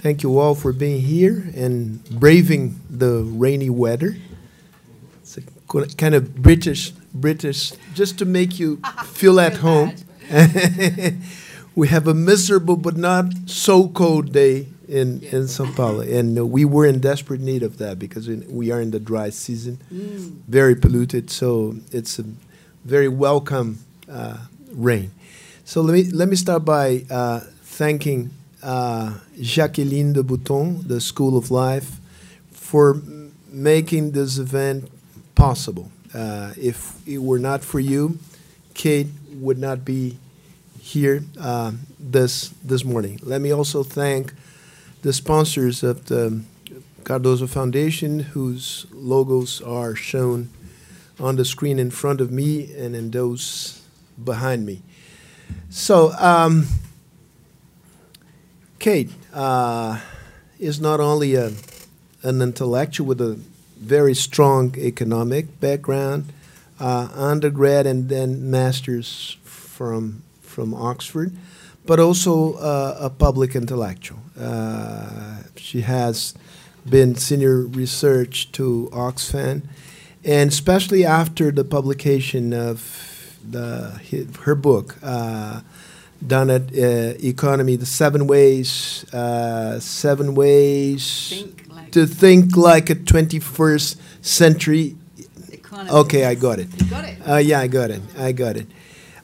Thank you all for being here and braving the rainy weather. It's a kind of British, British, just to make you feel at home. we have a miserable but not so cold day in, in Sao Paulo, and uh, we were in desperate need of that because in, we are in the dry season, very polluted. So it's a very welcome uh, rain. So let me let me start by uh, thanking uh, Jacqueline de Bouton, the School of Life, for making this event possible. Uh, if it were not for you, Kate would not be here uh, this this morning. Let me also thank the sponsors of the Cardoso Foundation, whose logos are shown on the screen in front of me and in those behind me. So, um, Kate uh, is not only a, an intellectual with a very strong economic background, uh, undergrad and then master's from from Oxford, but also uh, a public intellectual. Uh, she has been senior research to Oxfam, and especially after the publication of the, her book, uh, done at uh, Economy, the seven ways, uh, seven ways Think like to think like a 21st century. economy. Okay, I got it. You got it. Uh, yeah, I got it. I got it.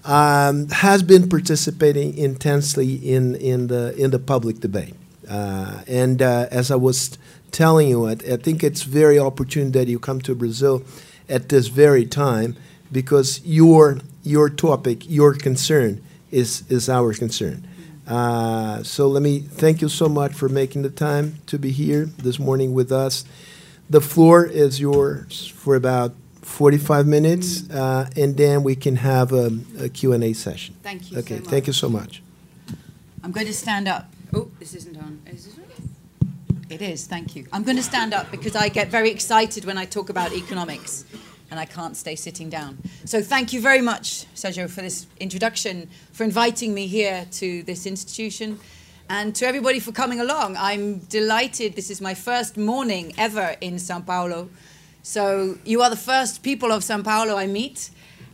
Um, has been participating intensely in, in the in the public debate, uh, and uh, as I was telling you, I, I think it's very opportune that you come to Brazil at this very time because your your topic, your concern is is our concern. Uh, so let me thank you so much for making the time to be here this morning with us. The floor is yours for about 45 minutes, uh, and then we can have a, a Q&A session. Thank you Okay, so thank you so much. I'm going to stand up. Oh, this isn't on. Is this on? It is, thank you. I'm going to stand up because I get very excited when I talk about economics and I can't stay sitting down. So thank you very much, Sergio, for this introduction, for inviting me here to this institution, and to everybody for coming along. I'm delighted. This is my first morning ever in Sao Paulo. So you are the first people of Sao Paulo I meet,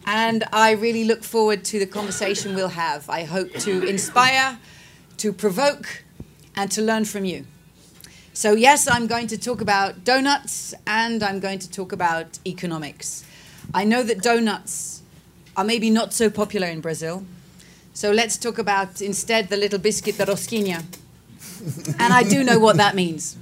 and I really look forward to the conversation we'll have. I hope to inspire, to provoke, and to learn from you. So, yes, I'm going to talk about donuts and I'm going to talk about economics. I know that donuts are maybe not so popular in Brazil. So, let's talk about instead the little biscuit, the rosquinha. And I do know what that means.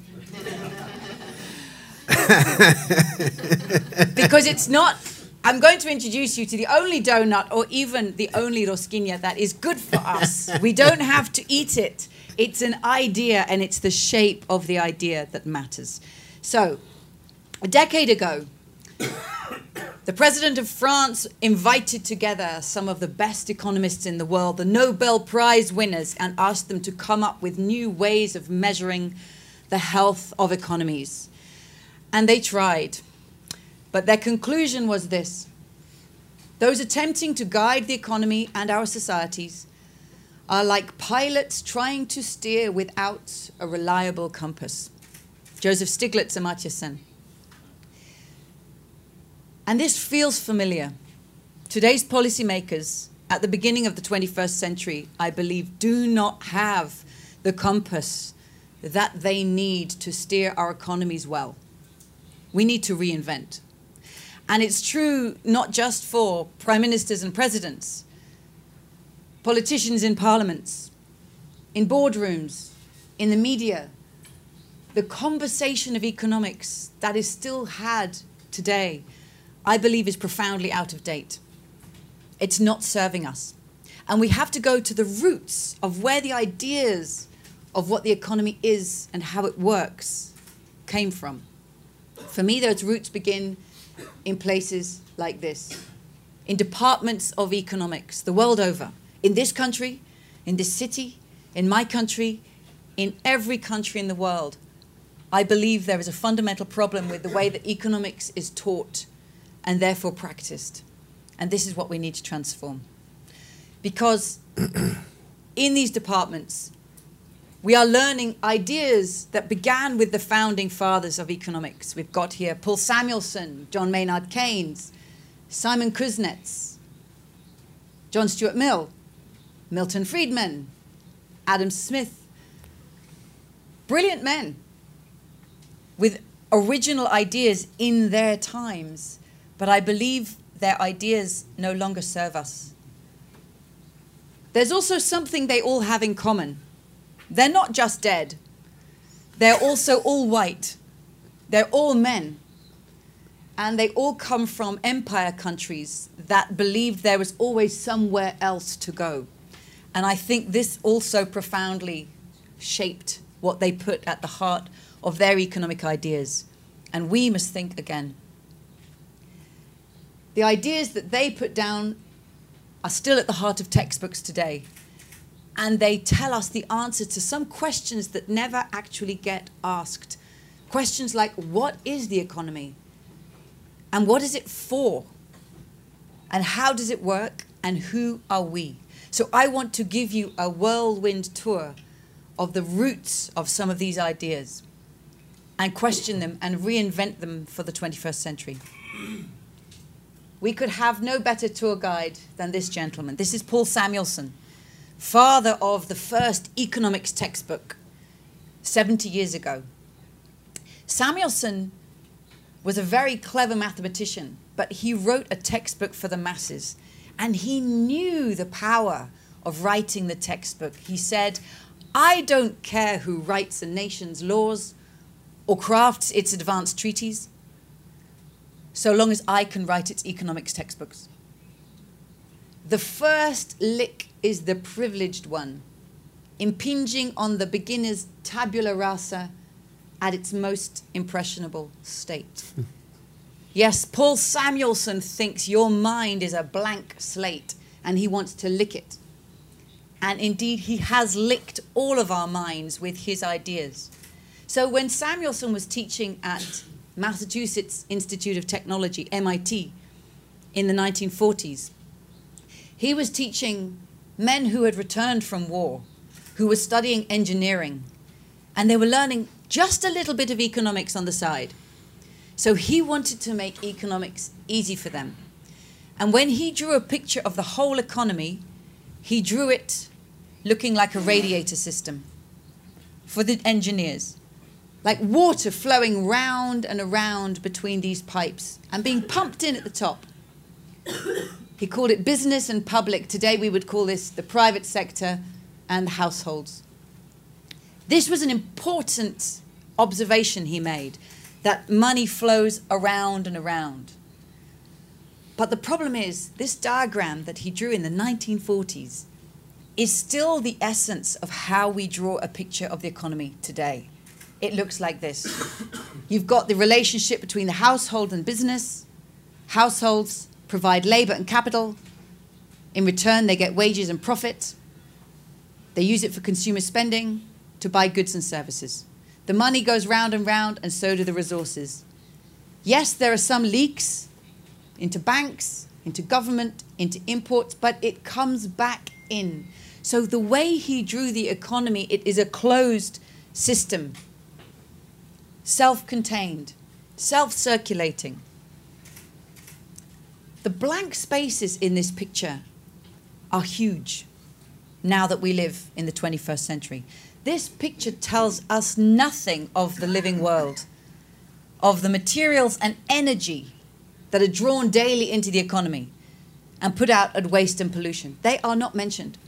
because it's not. I'm going to introduce you to the only donut or even the only rosquinha that is good for us. we don't have to eat it. It's an idea and it's the shape of the idea that matters. So, a decade ago, the president of France invited together some of the best economists in the world, the Nobel Prize winners, and asked them to come up with new ways of measuring the health of economies. And they tried. But their conclusion was this those attempting to guide the economy and our societies are like pilots trying to steer without a reliable compass. Joseph Stiglitz, Amartya. And this feels familiar. Today's policymakers at the beginning of the 21st century, I believe, do not have the compass that they need to steer our economies well. We need to reinvent. And it's true not just for prime ministers and presidents, politicians in parliaments, in boardrooms, in the media. The conversation of economics that is still had today, I believe, is profoundly out of date. It's not serving us. And we have to go to the roots of where the ideas of what the economy is and how it works came from. For me, those roots begin in places like this, in departments of economics the world over, in this country, in this city, in my country, in every country in the world. I believe there is a fundamental problem with the way that economics is taught and therefore practiced. And this is what we need to transform. Because in these departments, We are learning ideas that began with the founding fathers of economics. We've got here Paul Samuelson, John Maynard Keynes, Simon Kuznets, John Stuart Mill, Milton Friedman, Adam Smith. Brilliant men with original ideas in their times, but I believe their ideas no longer serve us. There's also something they all have in common they're not just dead, they're also all white. They're all men. And they all come from empire countries that believed there was always somewhere else to go. And I think this also profoundly shaped what they put at the heart of their economic ideas. And we must think again. The ideas that they put down are still at the heart of textbooks today and they tell us the answer to some questions that never actually get asked. Questions like what is the economy? And what is it for? And how does it work? And who are we? So I want to give you a whirlwind tour of the roots of some of these ideas and question them and reinvent them for the 21st century. We could have no better tour guide than this gentleman. This is Paul Samuelson father of the first economics textbook 70 years ago. Samuelson was a very clever mathematician, but he wrote a textbook for the masses. And he knew the power of writing the textbook. He said, I don't care who writes a nation's laws or crafts its advanced treaties, so long as I can write its economics textbooks. The first lick is the privileged one, impinging on the beginner's tabula rasa at its most impressionable state. yes, Paul Samuelson thinks your mind is a blank slate and he wants to lick it. And indeed, he has licked all of our minds with his ideas. So when Samuelson was teaching at Massachusetts Institute of Technology, MIT, in the 1940s, he was teaching men who had returned from war, who were studying engineering, and they were learning just a little bit of economics on the side. So he wanted to make economics easy for them. And when he drew a picture of the whole economy, he drew it looking like a radiator system for the engineers, like water flowing round and around between these pipes and being pumped in at the top. He called it business and public. Today we would call this the private sector and households. This was an important observation he made that money flows around and around. But the problem is, this diagram that he drew in the 1940s is still the essence of how we draw a picture of the economy today. It looks like this You've got the relationship between the household and business, households provide labor and capital. In return, they get wages and profit. They use it for consumer spending to buy goods and services. The money goes round and round, and so do the resources. Yes, there are some leaks into banks, into government, into imports, but it comes back in. So the way he drew the economy, it is a closed system, self-contained, self-circulating. The blank spaces in this picture are huge now that we live in the 21st century. This picture tells us nothing of the living world, of the materials and energy that are drawn daily into the economy and put out at waste and pollution. They are not mentioned.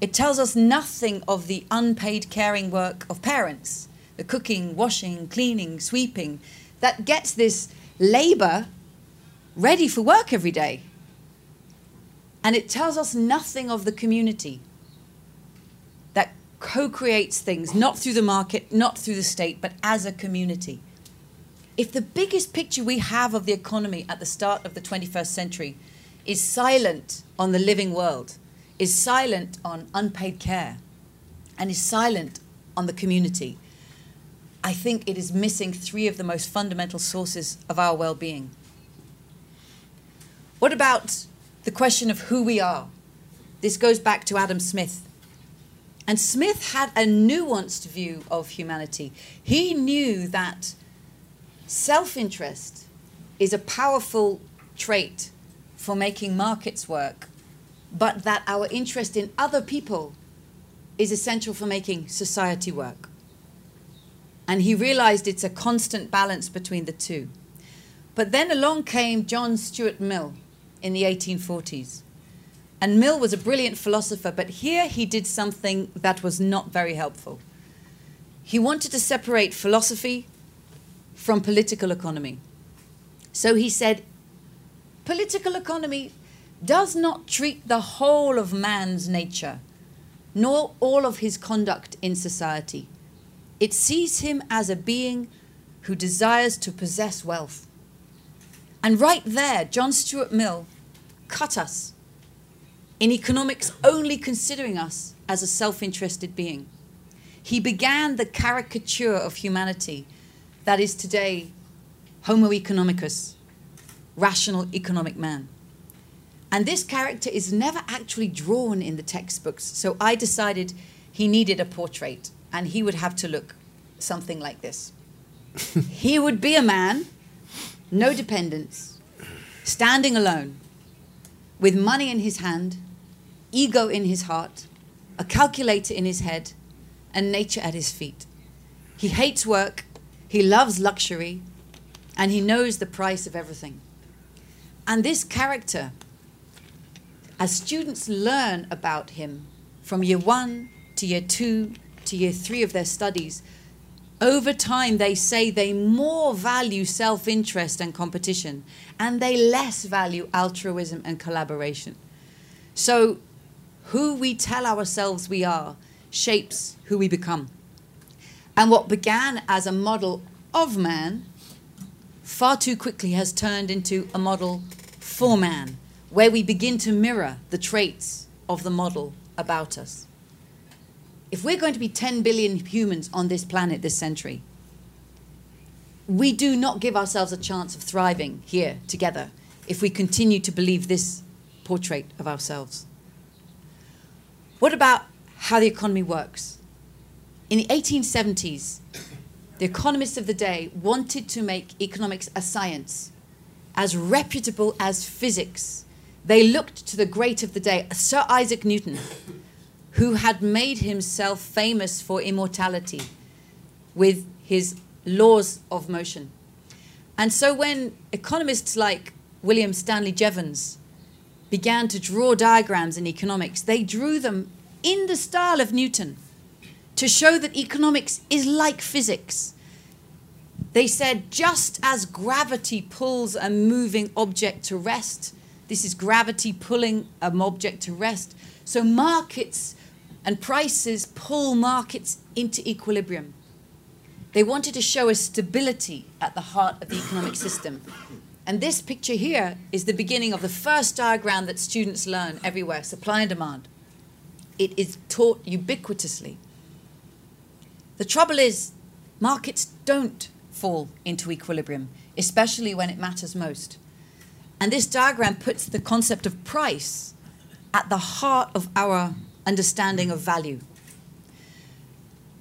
It tells us nothing of the unpaid caring work of parents, the cooking, washing, cleaning, sweeping, that gets this labor ready for work every day. And it tells us nothing of the community co creates things, not through the market, not through the state, but as a community. If the biggest picture we have of the economy at the start of the 21st century is silent on the living world, is silent on unpaid care, and is silent on the community, I think it is missing three of the most fundamental sources of our well being. What about the question of who we are? This goes back to Adam Smith. And Smith had a nuanced view of humanity. He knew that self interest is a powerful trait for making markets work, but that our interest in other people is essential for making society work. And he realized it's a constant balance between the two. But then along came John Stuart Mill in the 1840s. And Mill was a brilliant philosopher, but here he did something that was not very helpful. He wanted to separate philosophy from political economy. So he said, political economy does not treat the whole of man's nature, nor all of his conduct in society. It sees him as a being who desires to possess wealth. And right there, John Stuart Mill cut us in economics only considering us as a self interested being. He began the caricature of humanity that is today Homo economicus, rational economic man. And this character is never actually drawn in the textbooks, so I decided he needed a portrait, and he would have to look something like this. he would be a man, no dependents, standing alone, with money in his hand, ego in his heart, a calculator in his head, and nature at his feet. He hates work, he loves luxury, and he knows the price of everything. And this character, as students learn about him from year one to year two to year three of their studies, over time they say they more value self interest and competition, and they less value altruism and collaboration. So, who we tell ourselves we are shapes who we become. And what began as a model of man far too quickly has turned into a model for man, where we begin to mirror the traits of the model about us. If we're going to be 10 billion humans on this planet this century, we do not give ourselves a chance of thriving here together if we continue to believe this portrait of ourselves. What about how the economy works? In the 1870s, the economists of the day wanted to make economics a science as reputable as physics. They looked to the great of the day, Sir Isaac Newton, who had made himself famous for immortality with his laws of motion. And so when economists like William Stanley Jevons began to draw diagrams in economics, they drew them in the style of Newton to show that economics is like physics. They said, just as gravity pulls a moving object to rest, this is gravity pulling an object to rest. So markets and prices pull markets into equilibrium. They wanted to show a stability at the heart of the economic system. And this picture here is the beginning of the first diagram that students learn everywhere supply and demand. It is taught ubiquitously. The trouble is, markets don't fall into equilibrium, especially when it matters most. And this diagram puts the concept of price at the heart of our understanding of value.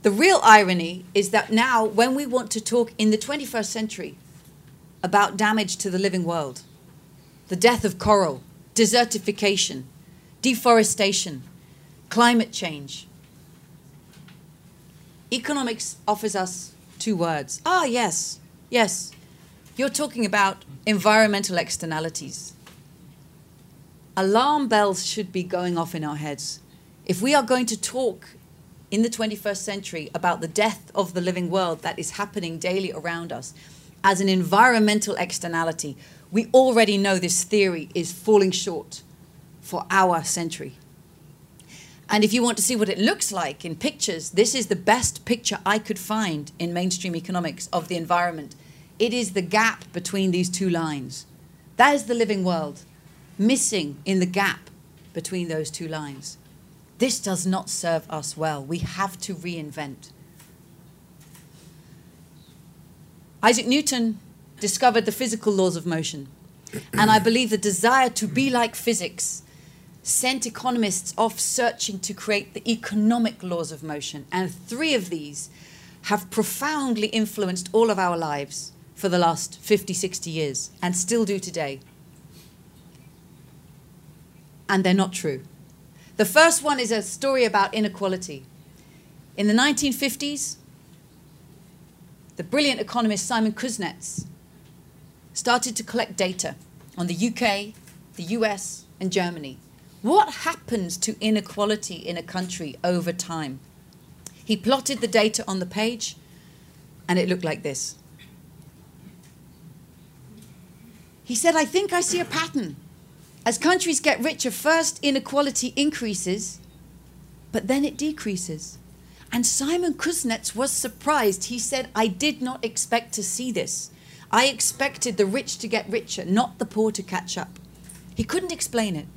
The real irony is that now, when we want to talk in the 21st century about damage to the living world, the death of coral, desertification, deforestation, climate change, economics offers us two words. Ah, yes, yes. You're talking about environmental externalities. Alarm bells should be going off in our heads. If we are going to talk in the 21st century about the death of the living world that is happening daily around us as an environmental externality, we already know this theory is falling short for our century. And if you want to see what it looks like in pictures, this is the best picture I could find in mainstream economics of the environment. It is the gap between these two lines. That is the living world, missing in the gap between those two lines. This does not serve us well. We have to reinvent. Isaac Newton discovered the physical laws of motion. And I believe the desire to be like physics sent economists off searching to create the economic laws of motion. And three of these have profoundly influenced all of our lives for the last 50, 60 years and still do today. And they're not true. The first one is a story about inequality. In the 1950s, the brilliant economist Simon Kuznets started to collect data on the UK, the US, and Germany. What happens to inequality in a country over time? He plotted the data on the page, and it looked like this. He said, I think I see a pattern. As countries get richer, first inequality increases, but then it decreases. And Simon Kuznets was surprised. He said, I did not expect to see this. I expected the rich to get richer, not the poor to catch up. He couldn't explain it.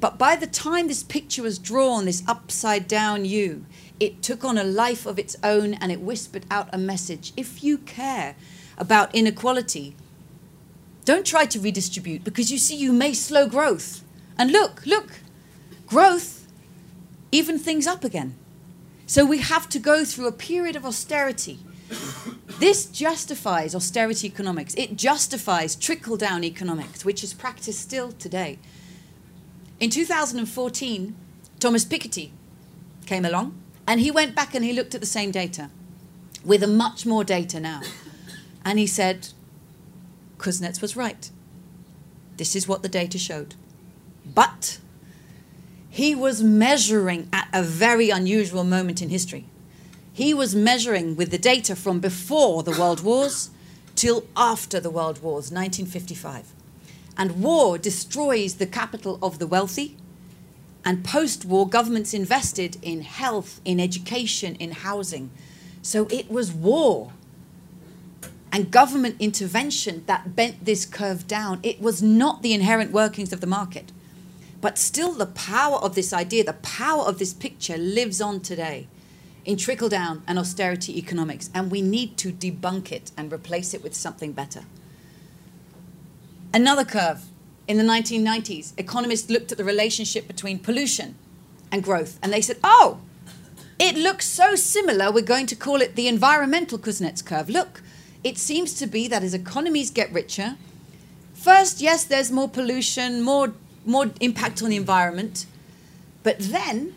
But by the time this picture was drawn, this upside down U, it took on a life of its own and it whispered out a message. If you care about inequality, don't try to redistribute because you see, you may slow growth. And look, look, growth even things up again. So we have to go through a period of austerity. This justifies austerity economics. It justifies trickle down economics, which is practiced still today. In 2014, Thomas Piketty came along and he went back and he looked at the same data with a much more data now. And he said, Kuznets was right. This is what the data showed. But he was measuring at a very unusual moment in history. He was measuring with the data from before the World Wars till after the World Wars, 1955. And war destroys the capital of the wealthy. And post war, governments invested in health, in education, in housing. So it was war and government intervention that bent this curve down. It was not the inherent workings of the market. But still, the power of this idea, the power of this picture lives on today in trickle down and austerity economics. And we need to debunk it and replace it with something better. Another curve. In the 1990s, economists looked at the relationship between pollution and growth, and they said, oh, it looks so similar, we're going to call it the environmental Kuznets curve. Look, it seems to be that as economies get richer, first, yes, there's more pollution, more more impact on the environment. But then,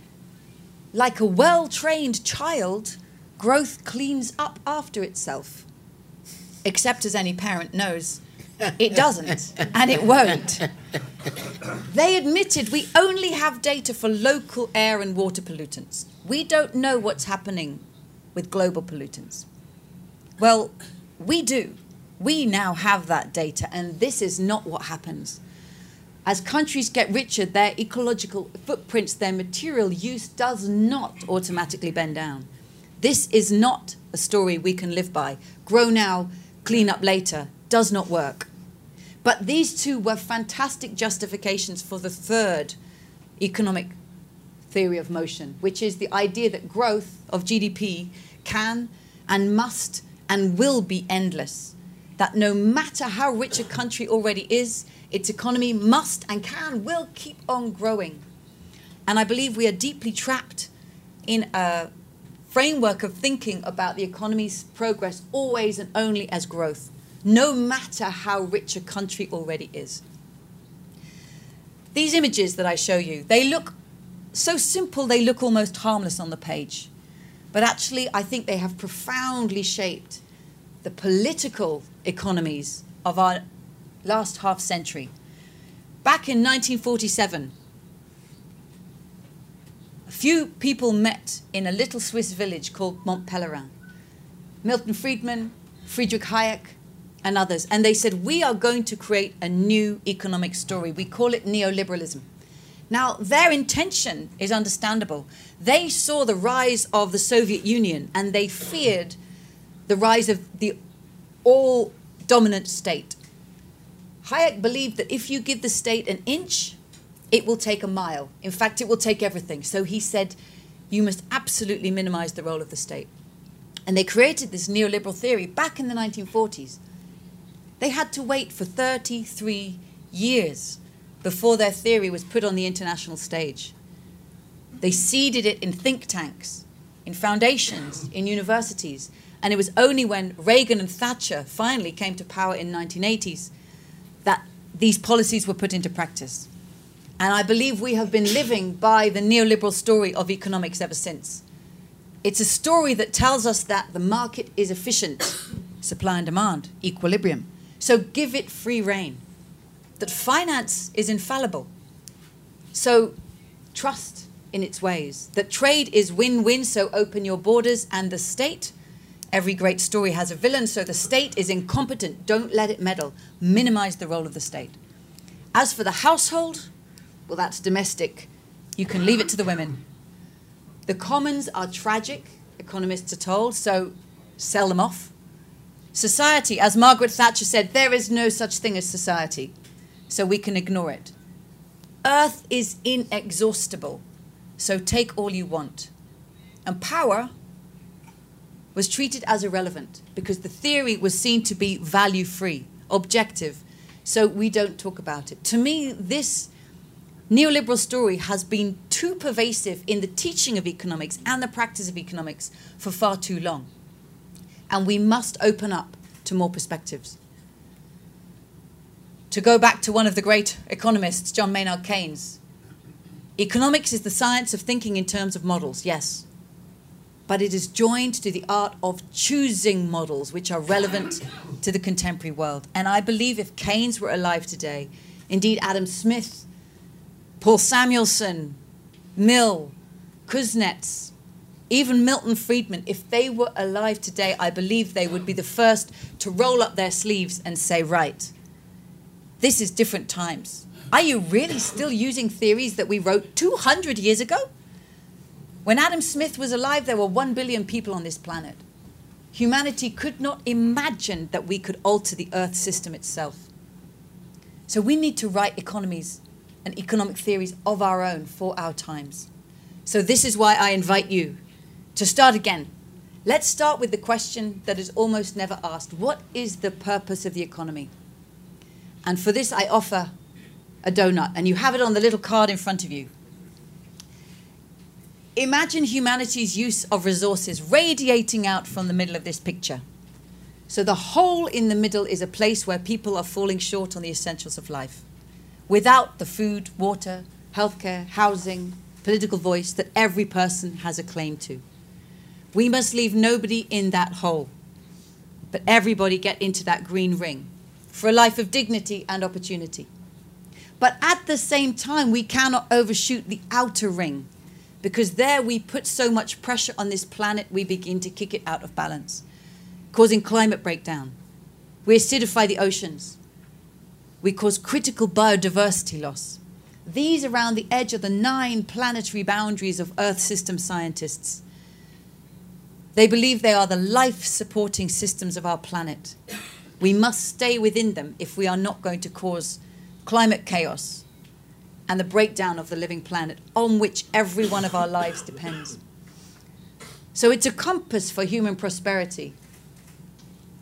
like a well trained child, growth cleans up after itself. Except as any parent knows, it doesn't, and it won't. They admitted we only have data for local air and water pollutants. We don't know what's happening with global pollutants. Well, we do. We now have that data, and this is not what happens as countries get richer, their ecological footprints, their material use does not automatically bend down. This is not a story we can live by. Grow now, clean up later does not work. But these two were fantastic justifications for the third economic theory of motion, which is the idea that growth of GDP can and must and will be endless. That no matter how rich a country already is, its economy must and can, will keep on growing. And I believe we are deeply trapped in a framework of thinking about the economy's progress always and only as growth, no matter how rich a country already is. These images that I show you, they look so simple, they look almost harmless on the page. But actually, I think they have profoundly shaped the political economies of our last half century. Back in 1947, a few people met in a little Swiss village called Mont Pelerin. Milton Friedman, Friedrich Hayek, and others. And they said, We are going to create a new economic story. We call it neoliberalism. Now, their intention is understandable. They saw the rise of the Soviet Union and they feared the rise of the all dominant state. Hayek believed that if you give the state an inch, it will take a mile. In fact, it will take everything. So he said, you must absolutely minimize the role of the state. And they created this neoliberal theory back in the 1940s. They had to wait for 33 years before their theory was put on the international stage. They seeded it in think tanks, in foundations, in universities. And it was only when Reagan and Thatcher finally came to power in 1980s that these policies were put into practice. And I believe we have been living by the neoliberal story of economics ever since. It's a story that tells us that the market is efficient, supply and demand, equilibrium. So give it free rein. That finance is infallible. So trust in its ways. That trade is win win, so open your borders. And the state, every great story has a villain, so the state is incompetent. Don't let it meddle. Minimize the role of the state. As for the household, well, that's domestic. You can leave it to the women. The commons are tragic, economists are told, so sell them off. Society, as Margaret Thatcher said, there is no such thing as society, so we can ignore it. Earth is inexhaustible, so take all you want. And power was treated as irrelevant because the theory was seen to be value free, objective, so we don't talk about it. To me, this neoliberal story has been too pervasive in the teaching of economics and the practice of economics for far too long. And we must open up to more perspectives. To go back to one of the great economists, John Maynard Keynes, economics is the science of thinking in terms of models, yes. But it is joined to the art of choosing models which are relevant to the contemporary world. And I believe if Keynes were alive today, indeed Adam Smith, Paul Samuelson, Mill, Kuznets, even Milton Friedman, if they were alive today, I believe they would be the first to roll up their sleeves and say, right, this is different times. Are you really still using theories that we wrote 200 years ago? When Adam Smith was alive, there were 1 billion people on this planet. Humanity could not imagine that we could alter the Earth system itself. So we need to write economies and economic theories of our own for our times. So, this is why I invite you to start again. Let's start with the question that is almost never asked What is the purpose of the economy? And for this, I offer a donut, and you have it on the little card in front of you. Imagine humanity's use of resources radiating out from the middle of this picture. So, the hole in the middle is a place where people are falling short on the essentials of life without the food, water, healthcare, housing, political voice that every person has a claim to. We must leave nobody in that hole, but everybody get into that green ring for a life of dignity and opportunity. But at the same time, we cannot overshoot the outer ring because there we put so much pressure on this planet, we begin to kick it out of balance, causing climate breakdown. We acidify the oceans we cause critical biodiversity loss. These around the edge of the nine planetary boundaries of Earth system scientists. They believe they are the life supporting systems of our planet. We must stay within them if we are not going to cause climate chaos and the breakdown of the living planet on which every one of our lives depends. So it's a compass for human prosperity.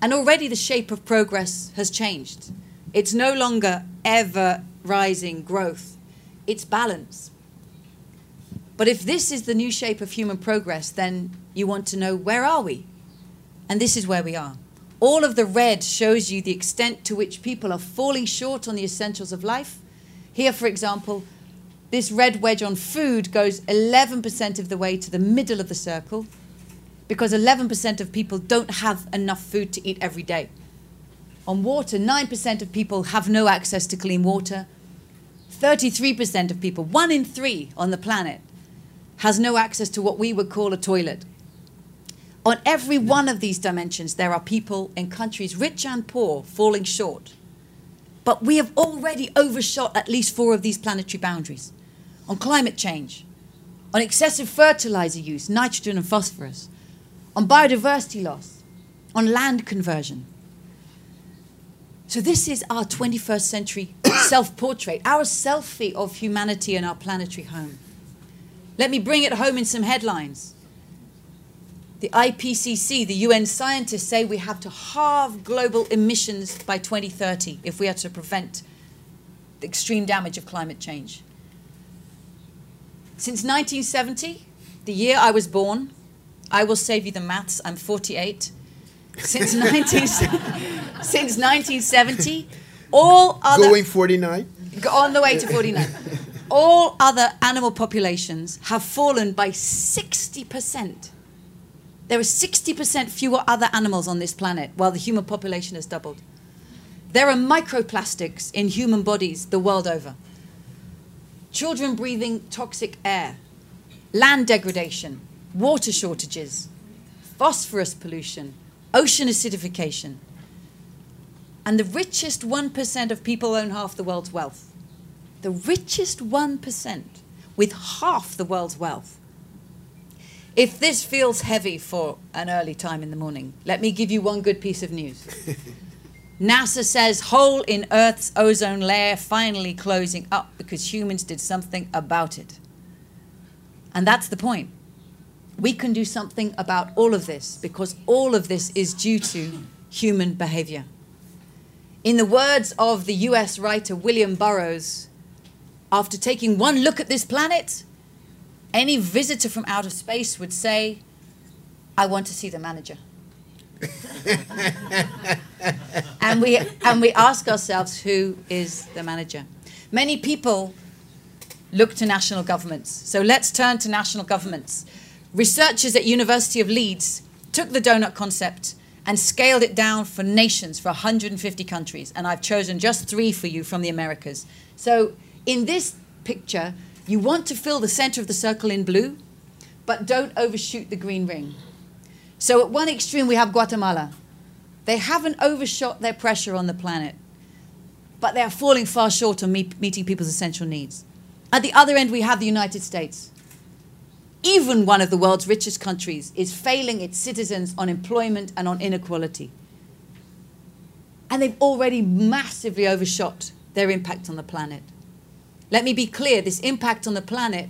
And already the shape of progress has changed. It's no longer ever rising growth, it's balance. But if this is the new shape of human progress, then you want to know where are we? And this is where we are. All of the red shows you the extent to which people are falling short on the essentials of life. Here, for example, this red wedge on food goes 11% of the way to the middle of the circle because 11% of people don't have enough food to eat every day. On water, 9% of people have no access to clean water. 33% of people, one in three on the planet, has no access to what we would call a toilet. On every one of these dimensions, there are people in countries, rich and poor, falling short. But we have already overshot at least four of these planetary boundaries on climate change, on excessive fertilizer use, nitrogen and phosphorus, on biodiversity loss, on land conversion. So, this is our 21st century self portrait, our selfie of humanity and our planetary home. Let me bring it home in some headlines. The IPCC, the UN scientists say we have to halve global emissions by 2030 if we are to prevent the extreme damage of climate change. Since 1970, the year I was born, I will save you the maths, I'm 48. Since, 19, since 1970, all other. Going 49? On the way to 49. all other animal populations have fallen by 60%. There are 60% fewer other animals on this planet while the human population has doubled. There are microplastics in human bodies the world over. Children breathing toxic air, land degradation, water shortages, phosphorus pollution, ocean acidification. And the richest 1% of people own half the world's wealth. The richest 1% with half the world's wealth. If this feels heavy for an early time in the morning, let me give you one good piece of news. NASA says hole in Earth's ozone layer finally closing up because humans did something about it. And that's the point. We can do something about all of this because all of this is due to human behavior. In the words of the US writer William Burroughs, after taking one look at this planet, any visitor from outer space would say, I want to see the manager. and we and we ask ourselves who is the manager? Many people look to national governments. So let's turn to national governments. Researchers at university of leeds took the donut concept and scaled it down for nations for 150 countries. And i've chosen just three for you from the americas. So in this picture you want to fill the center of the circle in blue, but don't overshoot the green ring. So at one extreme, we have Guatemala. They haven't overshot their pressure on the planet, but they are falling far short on meet, meeting people's essential needs. At the other end, we have the United States. Even one of the world's richest countries is failing its citizens on employment and on inequality. And they've already massively overshot their impact on the planet. Let me be clear this impact on the planet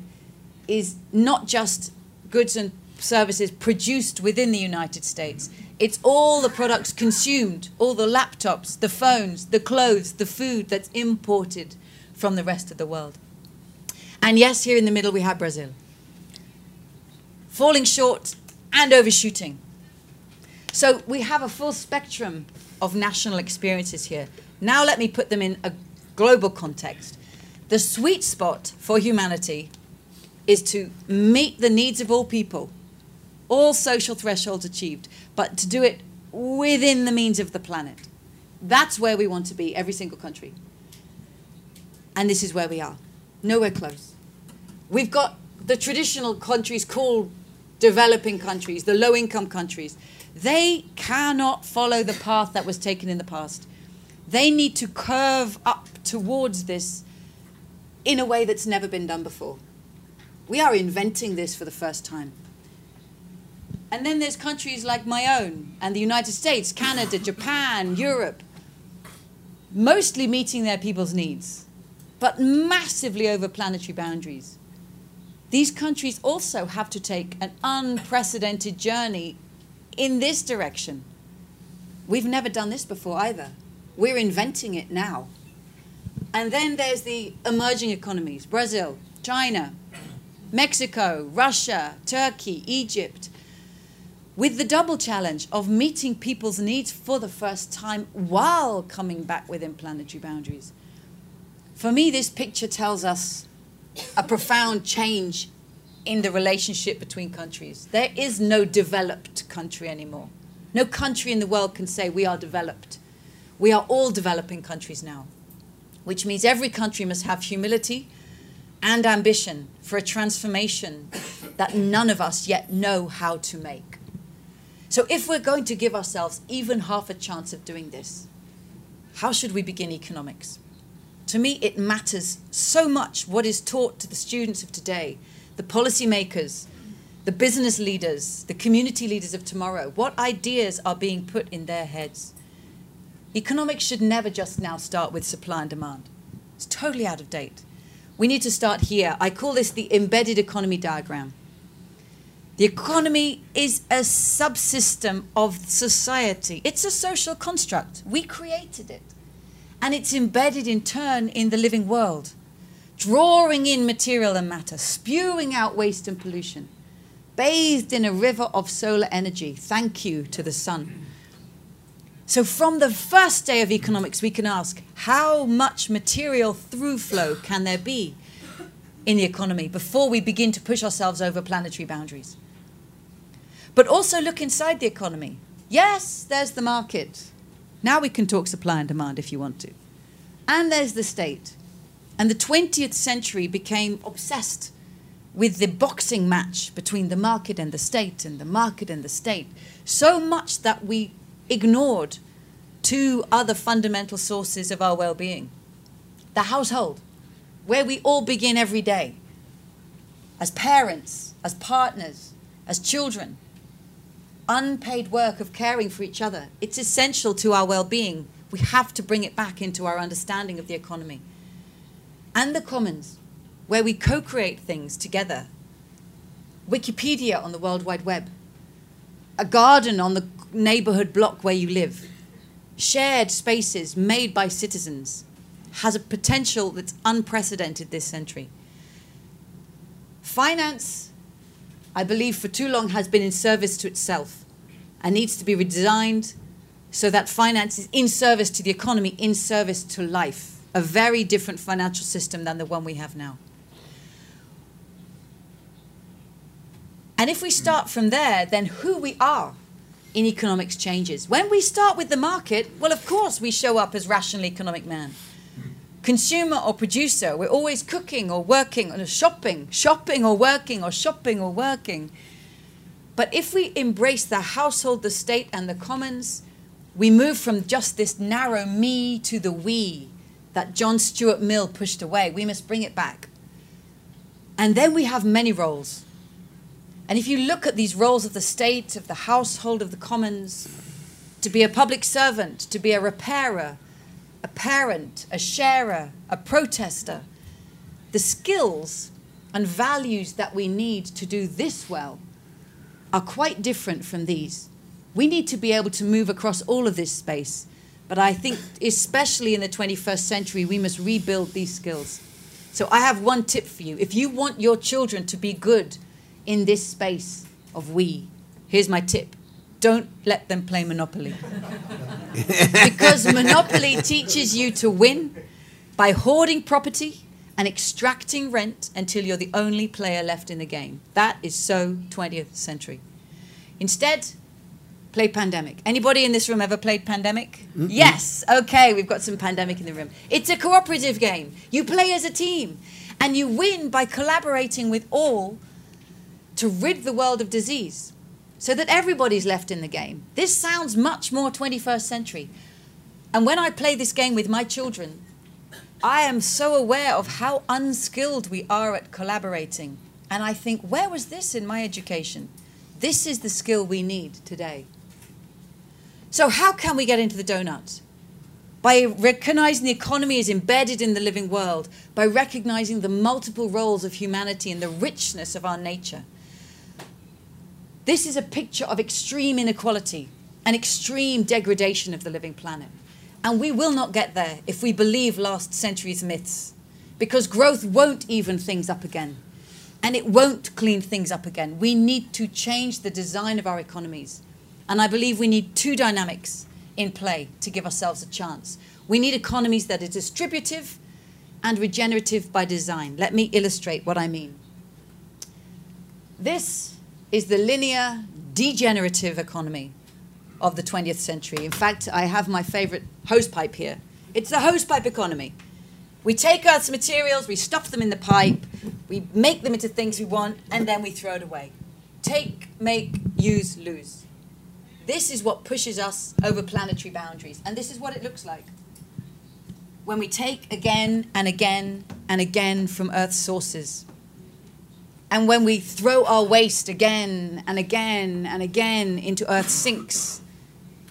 is not just goods and services produced within the United States. It's all the products consumed, all the laptops, the phones, the clothes, the food that's imported from the rest of the world. And yes, here in the middle we have Brazil. Falling short and overshooting. So we have a full spectrum of national experiences here. Now let me put them in a global context. The sweet spot for humanity is to meet the needs of all people, all social thresholds achieved, but to do it within the means of the planet. That's where we want to be, every single country. And this is where we are. Nowhere close. We've got the traditional countries called developing countries, the low income countries. They cannot follow the path that was taken in the past. They need to curve up towards this in a way that's never been done before. We are inventing this for the first time. And then there's countries like my own and the United States, Canada, Japan, Europe, mostly meeting their people's needs, but massively over planetary boundaries. These countries also have to take an unprecedented journey in this direction. We've never done this before either. We're inventing it now. And then there's the emerging economies Brazil, China, Mexico, Russia, Turkey, Egypt, with the double challenge of meeting people's needs for the first time while coming back within planetary boundaries. For me, this picture tells us a profound change in the relationship between countries. There is no developed country anymore. No country in the world can say we are developed. We are all developing countries now which means every country must have humility and ambition for a transformation that none of us yet know how to make. So, if we're going to give ourselves even half a chance of doing this, how should we begin economics? To me, it matters so much what is taught to the students of today, the policymakers, the business leaders, the community leaders of tomorrow. What ideas are being put in their heads? Economics should never just now start with supply and demand. It's totally out of date. We need to start here. I call this the embedded economy diagram. The economy is a subsystem of society. It's a social construct. We created it. And it's embedded in turn in the living world, drawing in material and matter, spewing out waste and pollution, bathed in a river of solar energy. Thank you to the sun. So, from the first day of economics, we can ask how much material through flow can there be in the economy before we begin to push ourselves over planetary boundaries? But also look inside the economy. Yes, there's the market. Now we can talk supply and demand if you want to. And there's the state. And the 20th century became obsessed with the boxing match between the market and the state and the market and the state. So much that we ignored two other fundamental sources of our well being the household, where we all begin every day as parents, as partners, as children. Unpaid work of caring for each other. It's essential to our well being. We have to bring it back into our understanding of the economy. And the commons, where we co create things together. Wikipedia on the World Wide Web, a garden on the neighborhood block where you live, shared spaces made by citizens has a potential that's unprecedented this century. Finance, I believe, for too long has been in service to itself and needs to be redesigned so that finance is in service to the economy, in service to life. A very different financial system than the one we have now. And if we start from there, then who we are in economics changes. When we start with the market, well, of course, we show up as rational economic man. Consumer or producer, we're always cooking or working or shopping, shopping or working or shopping or working. But if we embrace the household, the state, and the commons, we move from just this narrow me to the we that John Stuart Mill pushed away. We must bring it back. And then we have many roles. And if you look at these roles of the state, of the household, of the commons, to be a public servant, to be a repairer, a parent, a sharer, a protester, the skills and values that we need to do this well are quite different from these. We need to be able to move across all of this space. But I think, especially in the 21st century, we must rebuild these skills. So I have one tip for you. If you want your children to be good, in this space of we. Here's my tip don't let them play Monopoly. because Monopoly teaches you to win by hoarding property and extracting rent until you're the only player left in the game. That is so 20th century. Instead, play pandemic. Anybody in this room ever played pandemic? Mm-mm. Yes. Okay, we've got some pandemic in the room. It's a cooperative game. You play as a team and you win by collaborating with all to rid the world of disease so that everybody's left in the game. This sounds much more 21st century. And when I play this game with my children, I am so aware of how unskilled we are at collaborating. And I think, where was this in my education? This is the skill we need today. So, how can we get into the donut? By recognizing the economy is embedded in the living world, by recognizing the multiple roles of humanity and the richness of our nature. This is a picture of extreme inequality and extreme degradation of the living planet. And we will not get there if we believe last century's myths, because growth won't even things up again. And it won't clean things up again. We need to change the design of our economies. And I believe we need two dynamics in play to give ourselves a chance. We need economies that are distributive and regenerative by design. Let me illustrate what I mean. This is the linear, degenerative economy of the 20th century. In fact, I have my favorite hosepipe here. It's the hosepipe economy. We take Earth's materials, we stuff them in the pipe, we make them into things we want, and then we throw it away. Take, make, use, lose. This is what pushes us over planetary boundaries, and this is what it looks like. When we take again and again and again from Earth's sources, and when we throw our waste again and again and again into Earth's sinks,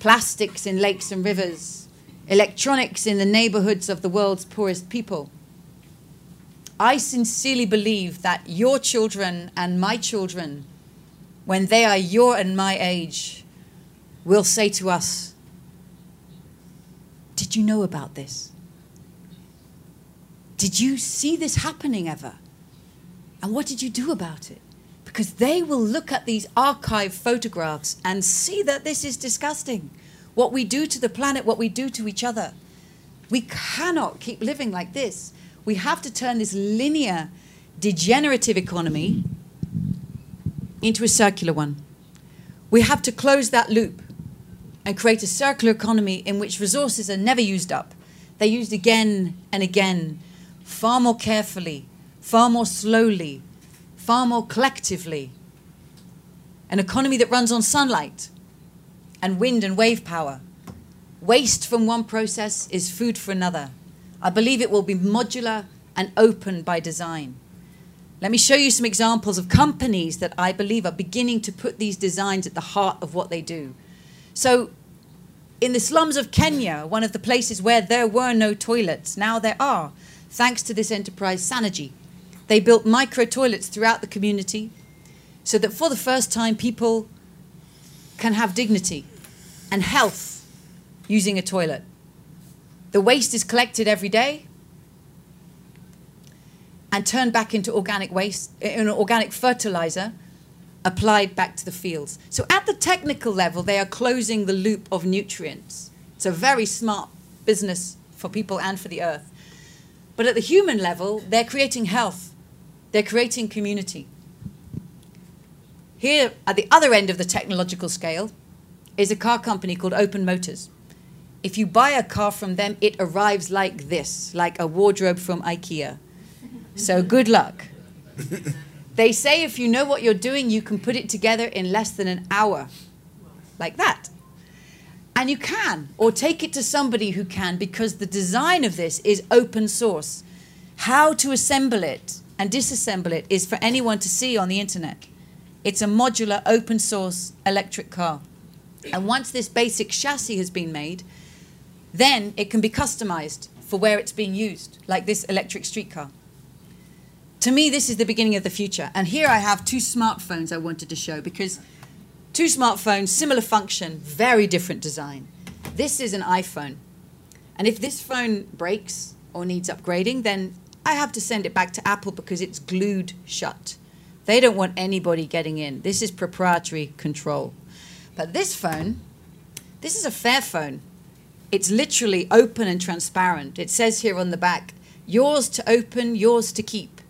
plastics in lakes and rivers, electronics in the neighborhoods of the world's poorest people, I sincerely believe that your children and my children, when they are your and my age, will say to us, Did you know about this? Did you see this happening ever? And what did you do about it? Because they will look at these archive photographs and see that this is disgusting. What we do to the planet, what we do to each other. We cannot keep living like this. We have to turn this linear, degenerative economy into a circular one. We have to close that loop and create a circular economy in which resources are never used up. They're used again and again, far more carefully, far more slowly, far more collectively. An economy that runs on sunlight and wind and wave power. Waste from one process is food for another. I believe it will be modular and open by design. Let me show you some examples of companies that I believe are beginning to put these designs at the heart of what they do. So, in the slums of Kenya, one of the places where there were no toilets, now there are, thanks to this enterprise, Sanergy. They built micro toilets throughout the community so that for the first time people can have dignity and health using a toilet. The waste is collected every day and turned back into organic waste, eh, in organic fertilizer applied back to the fields. So at the technical level, they are closing the loop of nutrients. It's a very smart business for people and for the earth. But at the human level, they're creating health, they're creating community. Here, at the other end of the technological scale, is a car company called Open Motors. If you buy a car from them, it arrives like this, like a wardrobe from IKEA. So good luck. They say if you know what you're doing, you can put it together in less than an hour. Like that. And you can, or take it to somebody who can, because the design of this is open source. How to assemble it and disassemble it is for anyone to see on the internet. It's a modular, open source electric car. And once this basic chassis has been made, then it can be customized for where it's being used, like this electric streetcar. To me, this is the beginning of the future. And here I have two smartphones I wanted to show because two smartphones, similar function, very different design. This is an iPhone. And if this phone breaks or needs upgrading, then I have to send it back to Apple because it's glued shut. They don't want anybody getting in. This is proprietary control. But this phone, this is a Fairphone. It's literally open and transparent. It says here on the back, yours to open, yours to keep.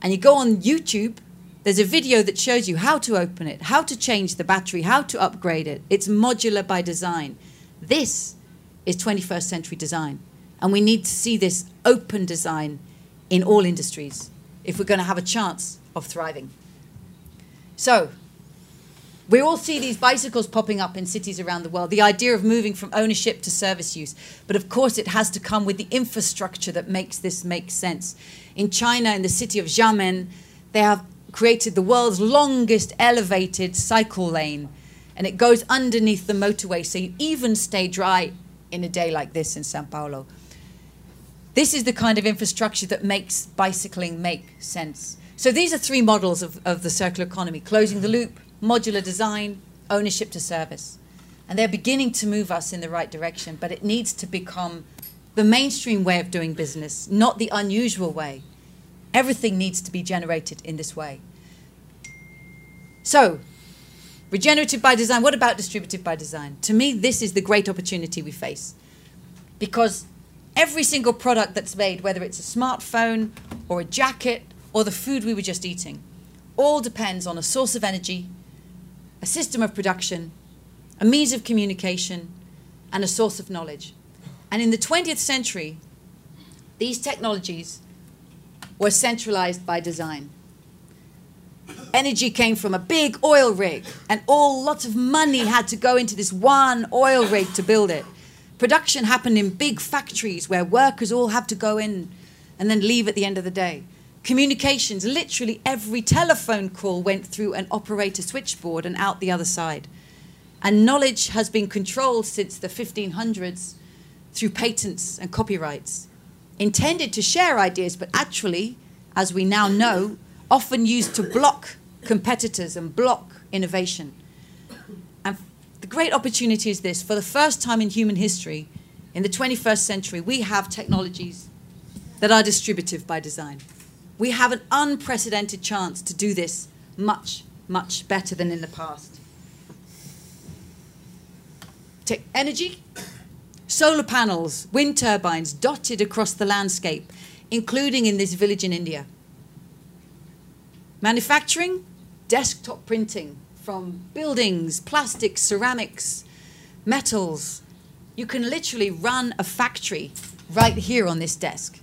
And you go on YouTube, there's a video that shows you how to open it, how to change the battery, how to upgrade it. It's modular by design. This is 21st century design. And we need to see this open design in all industries if we're going to have a chance of thriving. So, we all see these bicycles popping up in cities around the world, the idea of moving from ownership to service use. But of course, it has to come with the infrastructure that makes this make sense. In China, in the city of Xiamen, they have created the world's longest elevated cycle lane, and it goes underneath the motorway, so you even stay dry in a day like this in Sao Paulo. This is the kind of infrastructure that makes bicycling make sense. So these are three models of, of the circular economy closing the loop, modular design, ownership to service. And they're beginning to move us in the right direction, but it needs to become the mainstream way of doing business, not the unusual way. Everything needs to be generated in this way. So, regenerative by design, what about distributive by design? To me, this is the great opportunity we face. Because every single product that's made, whether it's a smartphone or a jacket or the food we were just eating, all depends on a source of energy a system of production, a means of communication, and a source of knowledge. And in the 20th century, these technologies were centralized by design. Energy came from a big oil rig, and all lots of money had to go into this one oil rig to build it. Production happened in big factories where workers all had to go in and then leave at the end of the day. Communications, literally every telephone call went through an operator switchboard and out the other side. And knowledge has been controlled since the 1500s through patents and copyrights, intended to share ideas, but actually, as we now know, often used to block competitors and block innovation. Great opportunity is this for the first time in human history, in the 21st century, we have technologies that are distributive by design. We have an unprecedented chance to do this much, much better than in the past. Energy, solar panels, wind turbines dotted across the landscape, including in this village in India. Manufacturing, desktop printing from buildings, plastics, ceramics, metals. You can literally run a factory right here on this desk.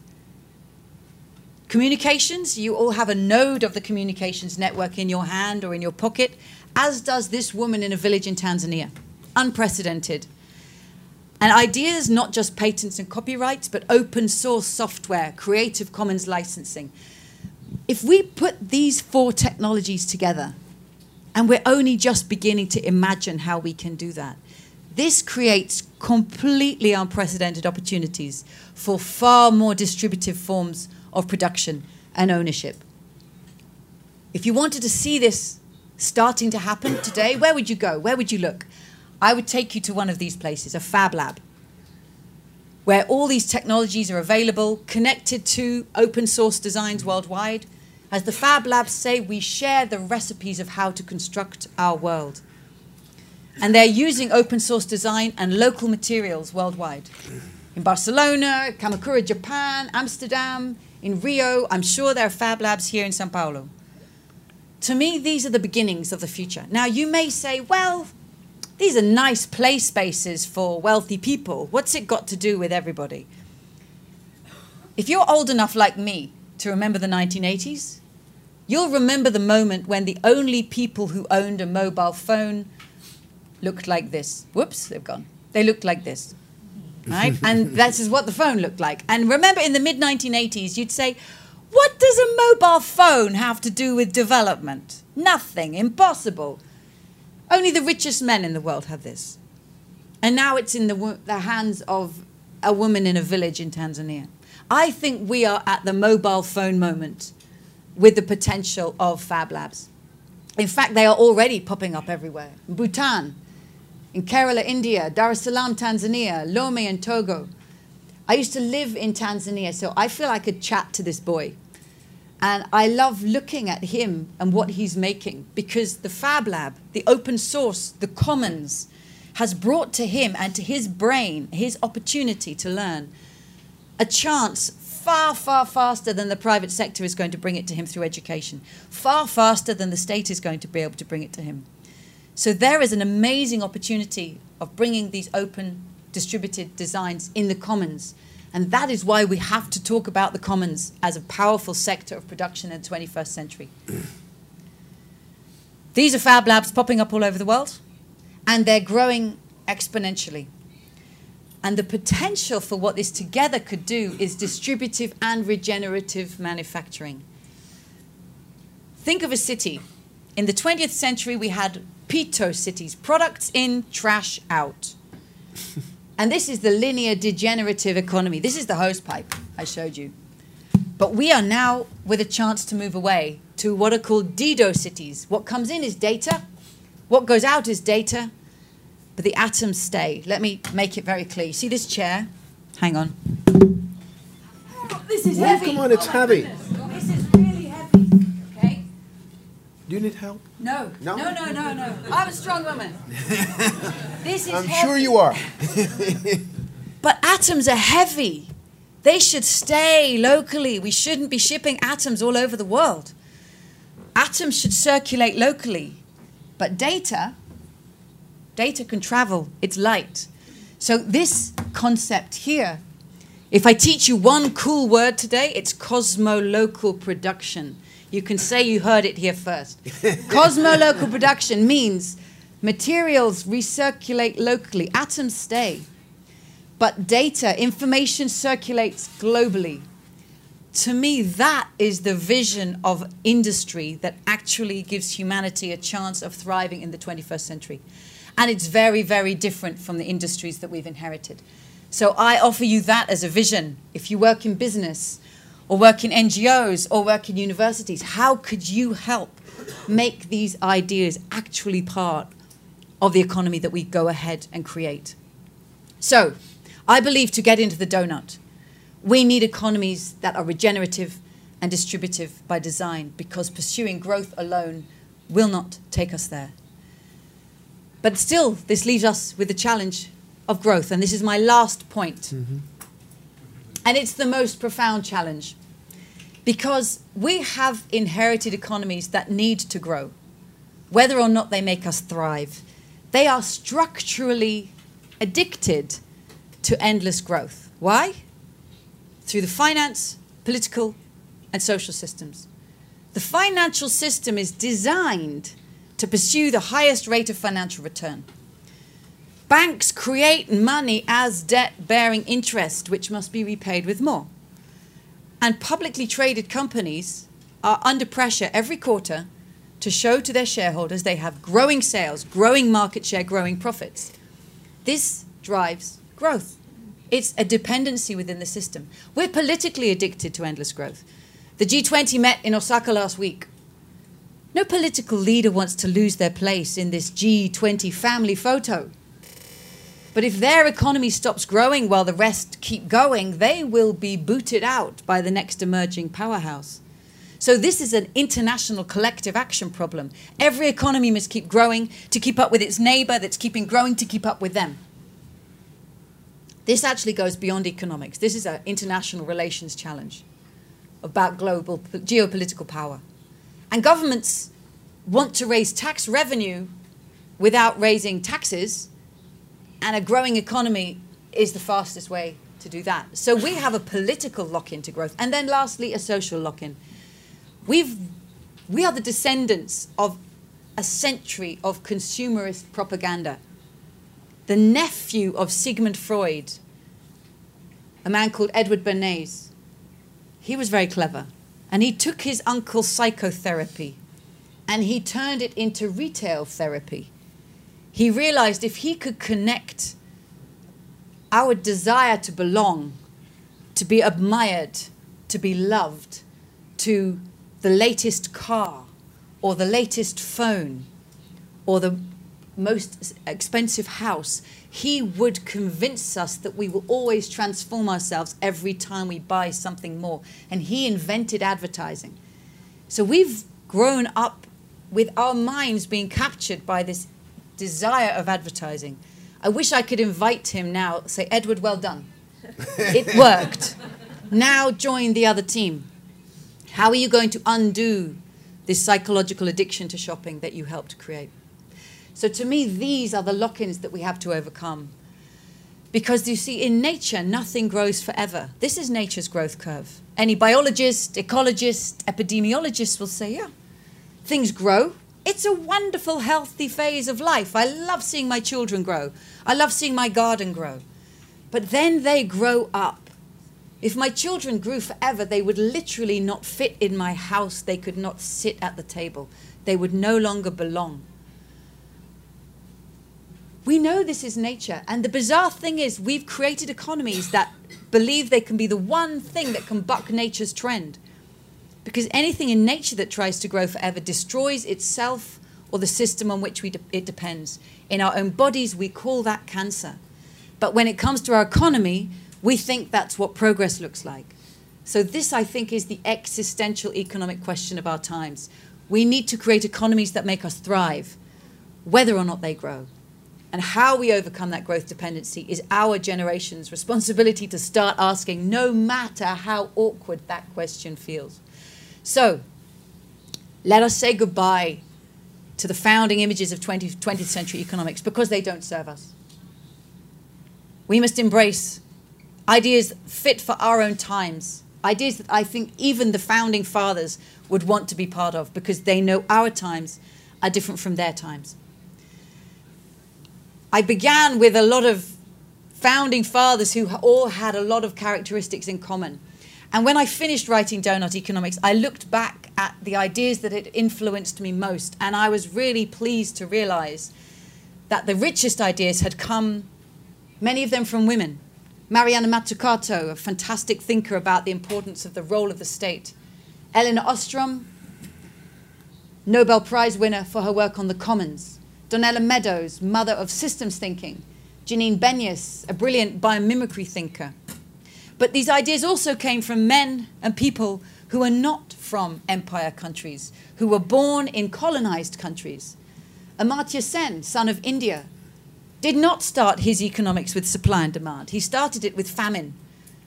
Communications, you all have a node of the communications network in your hand or in your pocket, as does this woman in a village in Tanzania. Unprecedented. And ideas, not just patents and copyrights, but open source software, Creative Commons licensing. If we put these four technologies together, and we're only just beginning to imagine how we can do that, this creates completely unprecedented opportunities for far more distributive forms of production and ownership. If you wanted to see this starting to happen today, where would you go? Where would you look? I would take you to one of these places, a fab lab, where all these technologies are available, connected to open source designs worldwide. As the fab labs say, we share the recipes of how to construct our world. And they're using open source design and local materials worldwide. In Barcelona, Kamakura, Japan, Amsterdam, in Rio, I'm sure there are fab labs here in Sao Paulo. To me, these are the beginnings of the future. Now, you may say, well, these are nice play spaces for wealthy people. What's it got to do with everybody? If you're old enough like me to remember the 1980s, you'll remember the moment when the only people who owned a mobile phone looked like this. Whoops, they've gone. They looked like this. Right? and that is what the phone looked like. And remember in the mid 1980s, you'd say, What does a mobile phone have to do with development? Nothing. Impossible. Only the richest men in the world have this. And now it's in the, the hands of a woman in a village in Tanzania. I think we are at the mobile phone moment with the potential of Fab Labs. In fact, they are already popping up everywhere. Bhutan, in Kerala, India, Dar es Salaam, Tanzania, Lome and Togo. I used to live in Tanzania, so I feel I could chat to this boy. And I love looking at him and what he's making because the Fab Lab, the open source, the commons, has brought to him and to his brain his opportunity to learn a chance far, far faster than the private sector is going to bring it to him through education, far faster than the state is going to be able to bring it to him. So there is an amazing opportunity of bringing these open distributed designs in the commons and that is why we have to talk about the commons as a powerful sector of production in the 21st century. These are fab labs popping up all over the world, and they're growing exponentially. And the potential for what this together could do is distributive and regenerative manufacturing. Think of a city. In the 20th century, we had Pito cities, products in, trash out. And this is the linear degenerative economy. This is the hose pipe I showed you. But we are now with a chance to move away to what are called Dido cities. What comes in is data, what goes out is data, but the atoms stay. Let me make it very clear. You see this chair? Hang on. Oh, this is heavy. Come on, it's oh heavy. This is really heavy. Okay? Do you need help? No. No? No, no, no, no. I'm a strong woman. this is I'm heavy. sure you are. But atoms are heavy. They should stay locally. We shouldn't be shipping atoms all over the world. Atoms should circulate locally. But data, data can travel, it's light. So, this concept here, if I teach you one cool word today, it's cosmolocal production. You can say you heard it here first. cosmolocal production means materials recirculate locally, atoms stay. But data, information circulates globally. To me, that is the vision of industry that actually gives humanity a chance of thriving in the 21st century. And it's very, very different from the industries that we've inherited. So I offer you that as a vision. If you work in business, or work in NGOs, or work in universities, how could you help make these ideas actually part of the economy that we go ahead and create? So, I believe to get into the donut, We need economies that are regenerative and distributive by design because pursuing growth alone will not take us there. But still, this leaves us with the challenge of growth, and this is my last point. Mm-hmm. And it's the most profound challenge because we have inherited economies that need to grow, whether or not they make us thrive. They are structurally addicted to endless growth. Why? Through the finance, political, and social systems. The financial system is designed to pursue the highest rate of financial return. Banks create money as debt bearing interest, which must be repaid with more. And publicly traded companies are under pressure every quarter to show to their shareholders they have growing sales, growing market share, growing profits. This drives growth. It's a dependency within the system. We're politically addicted to endless growth. The G20 met in Osaka last week. No political leader wants to lose their place in this G20 family photo. But if their economy stops growing while the rest keep going, they will be booted out by the next emerging powerhouse. So, this is an international collective action problem. Every economy must keep growing to keep up with its neighbor that's keeping growing to keep up with them. This actually goes beyond economics. This is an international relations challenge about global geopolitical power. And governments want to raise tax revenue without raising taxes and a growing economy is the fastest way to do that. So we have a political lock in to growth. And then lastly, a social lock in. We've, we are the descendants of a century of consumerist propaganda. The nephew of Sigmund Freud, a man called Edward Bernays, he was very clever. And he took his uncle's psychotherapy and he turned it into retail therapy. He realized if he could connect our desire to belong, to be admired, to be loved, to the latest car or the latest phone or the most expensive house, he would convince us that we will always transform ourselves every time we buy something more. And he invented advertising. So we've grown up with our minds being captured by this desire of advertising. I wish I could invite him now, say, Edward, well done. it worked. Now join the other team. How are you going to undo this psychological addiction to shopping that you helped create? So, to me, these are the lock ins that we have to overcome. Because you see, in nature, nothing grows forever. This is nature's growth curve. Any biologist, ecologist, epidemiologist will say, yeah, things grow, it's a wonderful, healthy phase of life. I love seeing my children grow. I love seeing my garden grow. But then they grow up. If my children grew forever, they would literally not fit in my house. They could not sit at the table. They would no longer belong. We know this is nature. And the bizarre thing is, we've created economies that believe they can be the one thing that can buck nature's trend. Because anything in nature that tries to grow forever destroys itself or the system on which de- it depends. In our own bodies, we call that cancer. But when it comes to our economy, we think that's what progress looks like. So, this, I think, is the existential economic question of our times. We need to create economies that make us thrive, whether or not they grow. And how we overcome that growth dependency is our generation's responsibility to start asking, no matter how awkward that question feels. So, let us say goodbye to the founding images of 20, 20th century economics because they don't serve us. We must embrace ideas fit for our own times, ideas that I think even the founding fathers would want to be part of because they know our times are different from their times. I began with a lot of founding fathers who all had a lot of characteristics in common. And when I finished writing Doughnut Economics, I looked back at the ideas that had influenced me most, and I was really pleased to realize that the richest ideas had come, many of them from women. Mariana Mazzucato, a fantastic thinker about the importance of the role of the state. Elinor Ostrom, Nobel Prize winner for her work on the commons. Donella Meadows, mother of systems thinking. Janine Benyus, a brilliant biomimicry thinker. But these ideas also came from men and people who are not from empire countries, who were born in colonized countries. Amartya Sen, son of India, did not start his economics with supply and demand. He started it with famine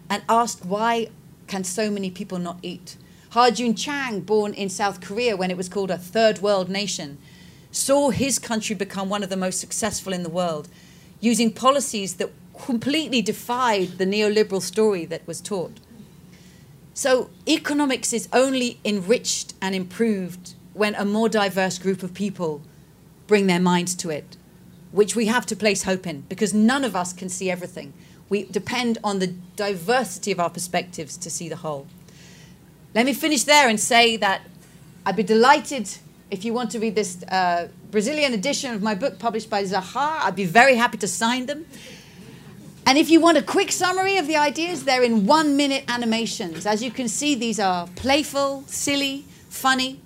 and asked why can so many people not eat? Ha-Joon Chang, born in South Korea when it was called a third world nation, saw his country become one of the most successful in the world using policies that completely defied the neoliberal story that was taught. So economics is only enriched and improved when a more diverse group of people bring their minds to it, which we have to place hope in because none of us can see everything. We depend on the diversity of our perspectives to see the whole. Let me finish there and say that I'd be delighted if you want to read this uh, Brazilian edition of my book published by Zahar. I'd be very happy to sign them. And if you want a quick summary of the ideas, they're in one minute animations. As you can see, these are playful, silly, funny,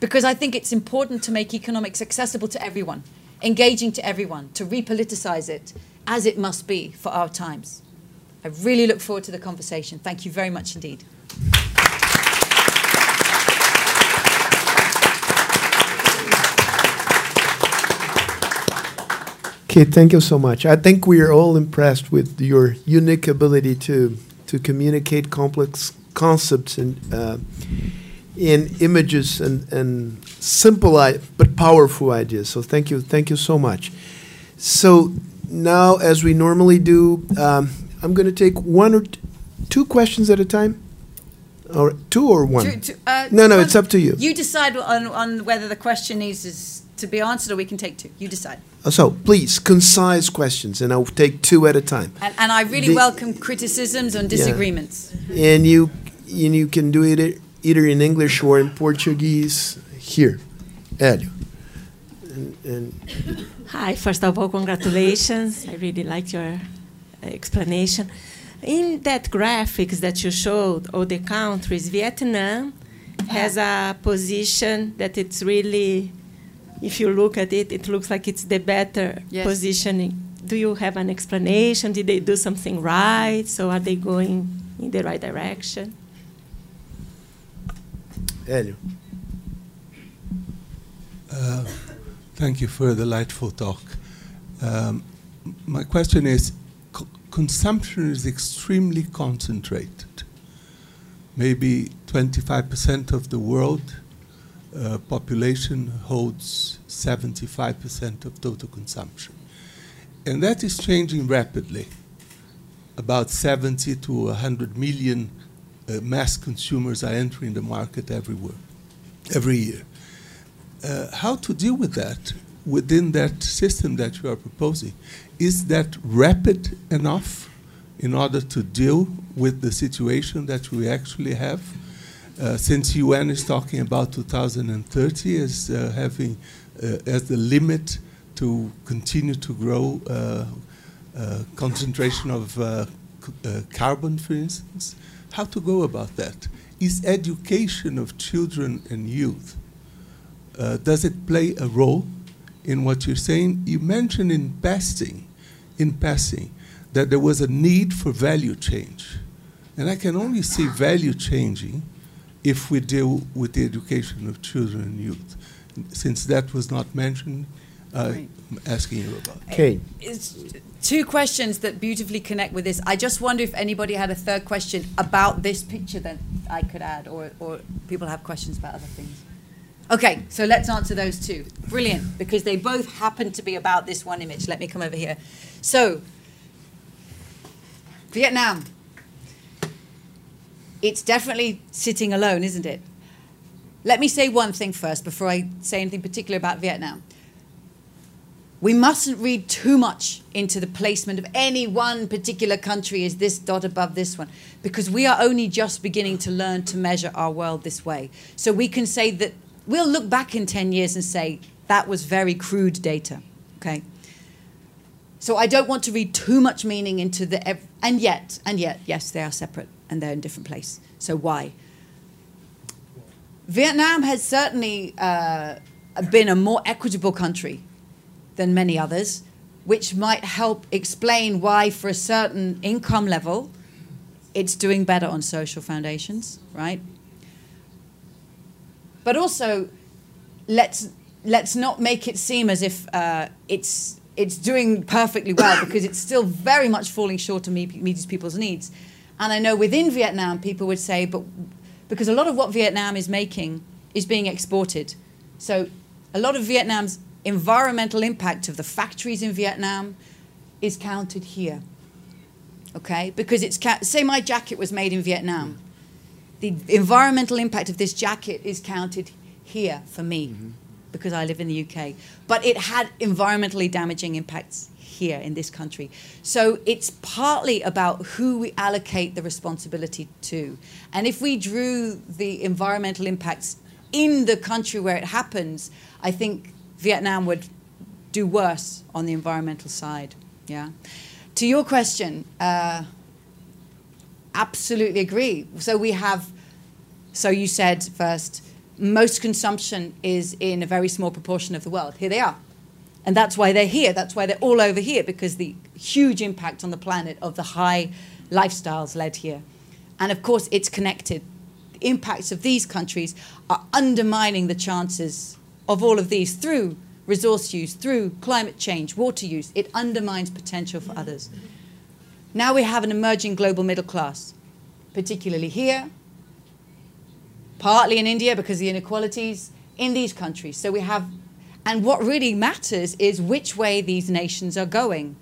because I think it's important to make economics accessible to everyone, engaging to everyone, to repoliticize it as it must be for our times. I really look forward to the conversation. Thank you very much indeed. Okay, thank you so much. I think we are all impressed with your unique ability to to communicate complex concepts in uh, in images and and simple but powerful ideas. So thank you, thank you so much. So now, as we normally do, um, I'm going to take one or two questions at a time, or two or one. Two- two- uh, no, no, one- it's up to you. You decide on, on whether the question needs is to be answered or we can take two. You decide. So please, concise questions, and I'll take two at a time. And, and I really The- welcome criticisms and disagreements. and you and you can do it either in English or in Portuguese. Here, Hélio. And, and Hi, first of all, congratulations. I really liked your uh, explanation. In that graphics that you showed, all the countries, Vietnam has a position that it's really, if you look at it, it looks like it's the better Yes. positioning. Do you have an explanation? Did they do something right? So are they going in the right direction? Hélio. Uh, Thank you for a delightful talk. Um, my question is co- consumption is extremely concentrated. Maybe 25% of the world uh, population holds 75% of total consumption. And that is changing rapidly. About 70 to 100 million uh, mass consumers are entering the market everywhere, every year uh, how to deal with that within that system that you are proposing. Is that rapid enough in order to deal with the situation that we actually have? Uh, since UN is talking about 2030 as uh, having uh, as the limit to continue to grow uh, uh, concentration of carbon, for instance, how to go about that? Is education of children and youth does it play a role in what you're saying? You mentioned in passing, in passing, that there was a need for value change, and I can only see value changing if we deal with the education of children and youth. Since that was not mentioned, uh, Right. I'm asking you about. Okay. It's two questions that beautifully connect with this. I just wonder if anybody had a third question about this picture that I could add, or, or people have questions about other things. Okay, so let's answer those two. Brilliant, because they both happen to be about this one image. Let me come over here. So, Vietnam. It's definitely sitting alone, isn't it? Let me say one thing first before I say anything particular about Vietnam we mustn't read too much into the placement of any one particular country as this dot above this one, because we are only just beginning to learn to measure our world this way. So we can say that we'll look back in 10 years and say that was very crude data. Okay. So I don't want to read too much meaning into the and yet and yet yes they are separate and they're in different place. So why? Vietnam has certainly uh, been a more equitable country than many others, which might help explain why, for a certain income level, it's doing better on social foundations, right? But also, let's let's not make it seem as if uh, it's it's doing perfectly well because it's still very much falling short of meet, meeting people's needs. And I know within Vietnam, people would say, but because a lot of what Vietnam is making is being exported. So a lot of Vietnam's environmental impact of the factories in Vietnam is counted here. Okay? Because it's, say my jacket was made in Vietnam. The environmental impact of this jacket is counted here for me. Mm-hmm because I live in the UK. But it had environmentally damaging impacts here in this country. So it's partly about who we allocate the responsibility to. And if we drew the environmental impacts in the country where it happens, I think Vietnam would do worse on the environmental side. Yeah. To your question, uh, absolutely agree. So we have, so you said first, most consumption is in a very small proportion of the world. Here they are. And that's why they're here. That's why they're all over here, because the huge impact on the planet of the high lifestyles led here. And of course, it's connected. The impacts of these countries are undermining the chances of all of these through resource use, through climate change, water use. It undermines potential for others. Now we have an emerging global middle class, particularly here, partly in India because of the inequalities in these countries. So we have, and what really matters is which way these nations are going.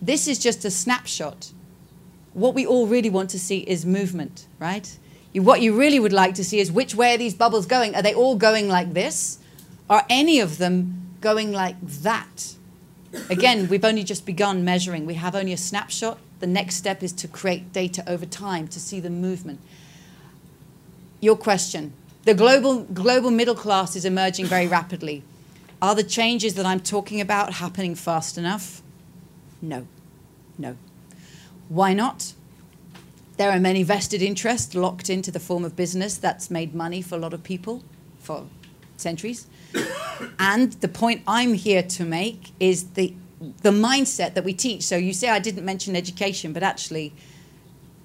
This is just a snapshot. What we all really want to see is movement, right? What you really would like to see is which way are these bubbles going? Are they all going like this? Are any of them going like that? Again, we've only just begun measuring. We have only a snapshot. The next step is to create data over time to see the movement your question. The global, global middle class is emerging very rapidly. Are the changes that I'm talking about happening fast enough? No. No. Why not? There are many vested interests locked into the form of business that's made money for a lot of people for centuries. and the point I'm here to make is the, the mindset that we teach. So you say I didn't mention education, but actually,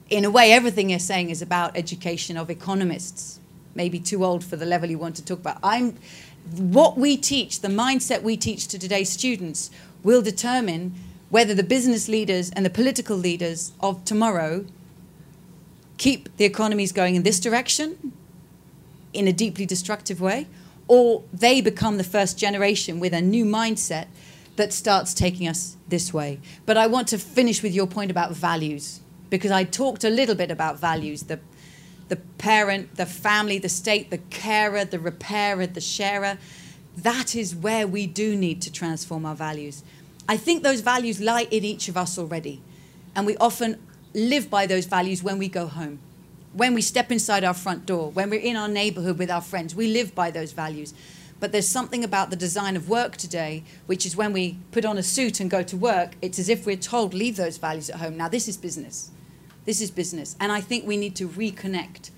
in a way, everything you're saying is about education of economists. Maybe too old for the level you want to talk about. I'm, what we teach, the mindset we teach to today's students, will determine whether the business leaders and the political leaders of tomorrow keep the economies going in this direction in a deeply destructive way, or they become the first generation with a new mindset that starts taking us this way. But I want to finish with your point about values because I talked a little bit about values the, the parent, the family, the state, the carer, the repairer, the sharer. That is where we do need to transform our values. I think those values lie in each of us already. And we often live by those values when we go home, when we step inside our front door, when we're in our neighborhood with our friends. We live by those values. But there's something about the design of work today, which is when we put on a suit and go to work, it's as if we're told, leave those values at home. Now, this is business. This is business. And I think we need to reconnect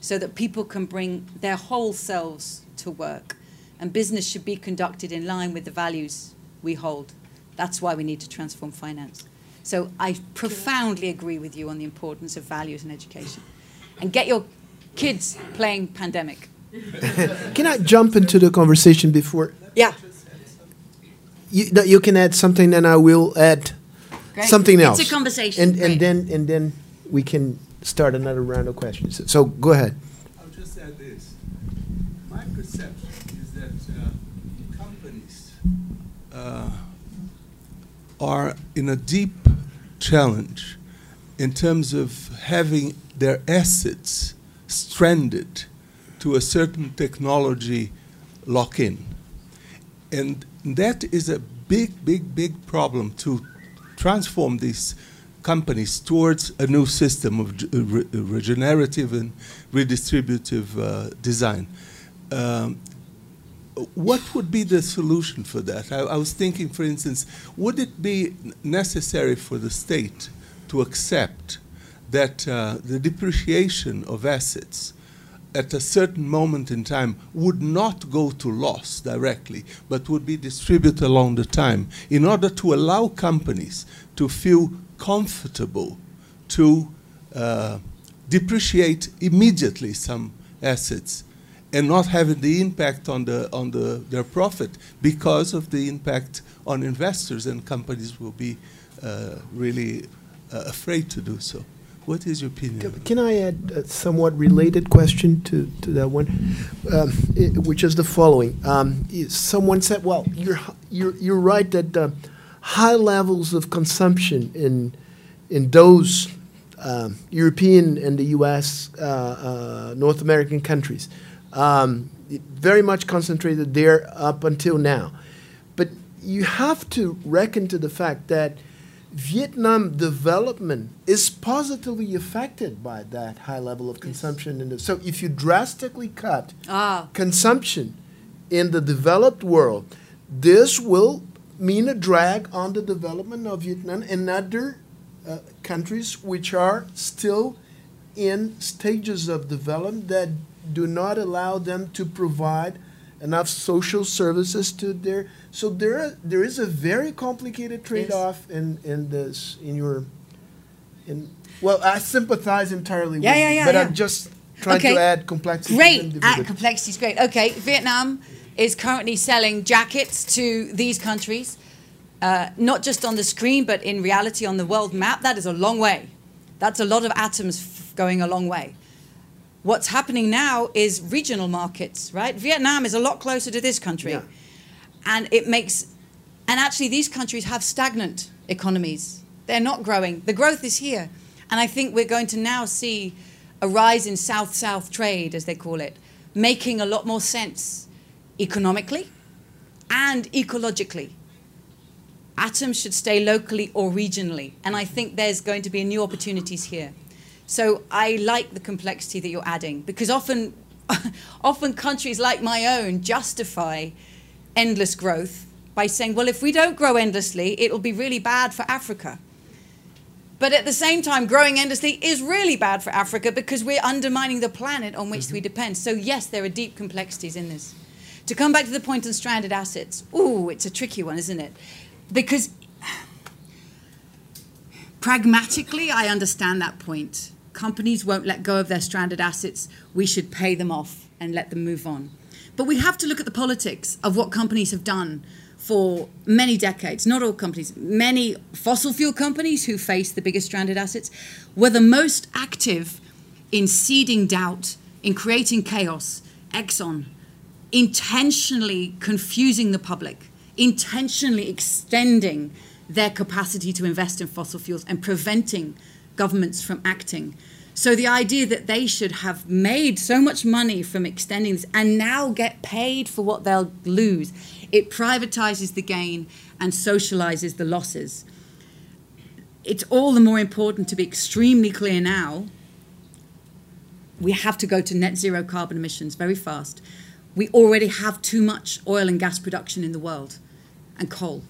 so that people can bring their whole selves to work. And business should be conducted in line with the values we hold. That's why we need to transform finance. So I profoundly agree with you on the importance of values in education. And get your kids playing pandemic. can I jump into the conversation before? Yeah. You, you can add something, and I will add Great. something else. It's a conversation. And, and then and then we can start another round of questions. So go ahead. I'll just add this. My perception is that uh, companies uh, are in a deep challenge in terms of having their assets stranded to a certain technology lock in. And that is a big, big, big problem to transform these companies towards a new system of re regenerative and redistributive uh, design. Um, what would be the solution for that? I, I, was thinking, for instance, would it be necessary for the state to accept that uh, the depreciation of assets at a certain moment in time would not go to loss directly, but would be distributed along the time in order to allow companies to feel comfortable to uh, depreciate immediately some assets and not having the impact on the on the their profit because of the impact on investors and companies will be uh, really uh, afraid to do so. What is your opinion? Can I add a somewhat related question to, to that one, um, i- which is the following? Um, someone said, "Well, you're you're you're right that uh, high levels of consumption in in those um, European and the U.S. Uh, uh, North American countries, um, very much concentrated there up until now, but you have to reckon to the fact that." Vietnam development is positively affected by that high level of consumption. In the, so if you drastically cut Ah, consumption in the developed world, this will mean a drag on the development of Vietnam and other uh, countries which are still in stages of development that do not allow them to provide enough social services to their so there are, there is a very complicated trade-off in in this in your in well I sympathize entirely Yeah, with yeah, you, yeah, but yeah. I'm just trying Okay. to add complexity great. Ah, complexity is great. Okay, Vietnam is currently selling jackets to these countries, uh, not just on the screen, but in reality on the world map. That is a long way. That's a lot of atoms f- going a long way. What's happening now is regional markets, right? Vietnam is a lot closer to this country. Yeah. And it makes, and actually, these countries have stagnant economies. They're not growing. The growth is here. And I think we're going to now see a rise in South South trade, as they call it, making a lot more sense economically and ecologically. Atoms should stay locally or regionally. And I think there's going to be new opportunities here. So I like the complexity that you're adding because often, often countries like my own justify endless growth by saying, well, if we don't grow endlessly, it'll be really bad for Africa. But at the same time, growing endlessly is really bad for Africa because we're undermining the planet on which mm-hmm. we depend. So, yes, there are deep complexities in this. To come back to the point on stranded assets, ooh, it's a tricky one, isn't it? Because pragmatically, I understand that point. Companies won't let go of their stranded assets. We should pay them off and let them move on. But we have to look at the politics of what companies have done for many decades. Not all companies, many fossil fuel companies who face the biggest stranded assets were the most active in seeding doubt, in creating chaos. Exxon, intentionally confusing the public, intentionally extending their capacity to invest in fossil fuels and preventing governments from acting. So the idea that they should have made so much money from extending this and now get paid for what they'll lose, it privatizes the gain and socializes the losses. It's all the more important to be extremely clear now. We have to go to net zero carbon emissions very fast. We already have too much oil and gas production in the world and coal.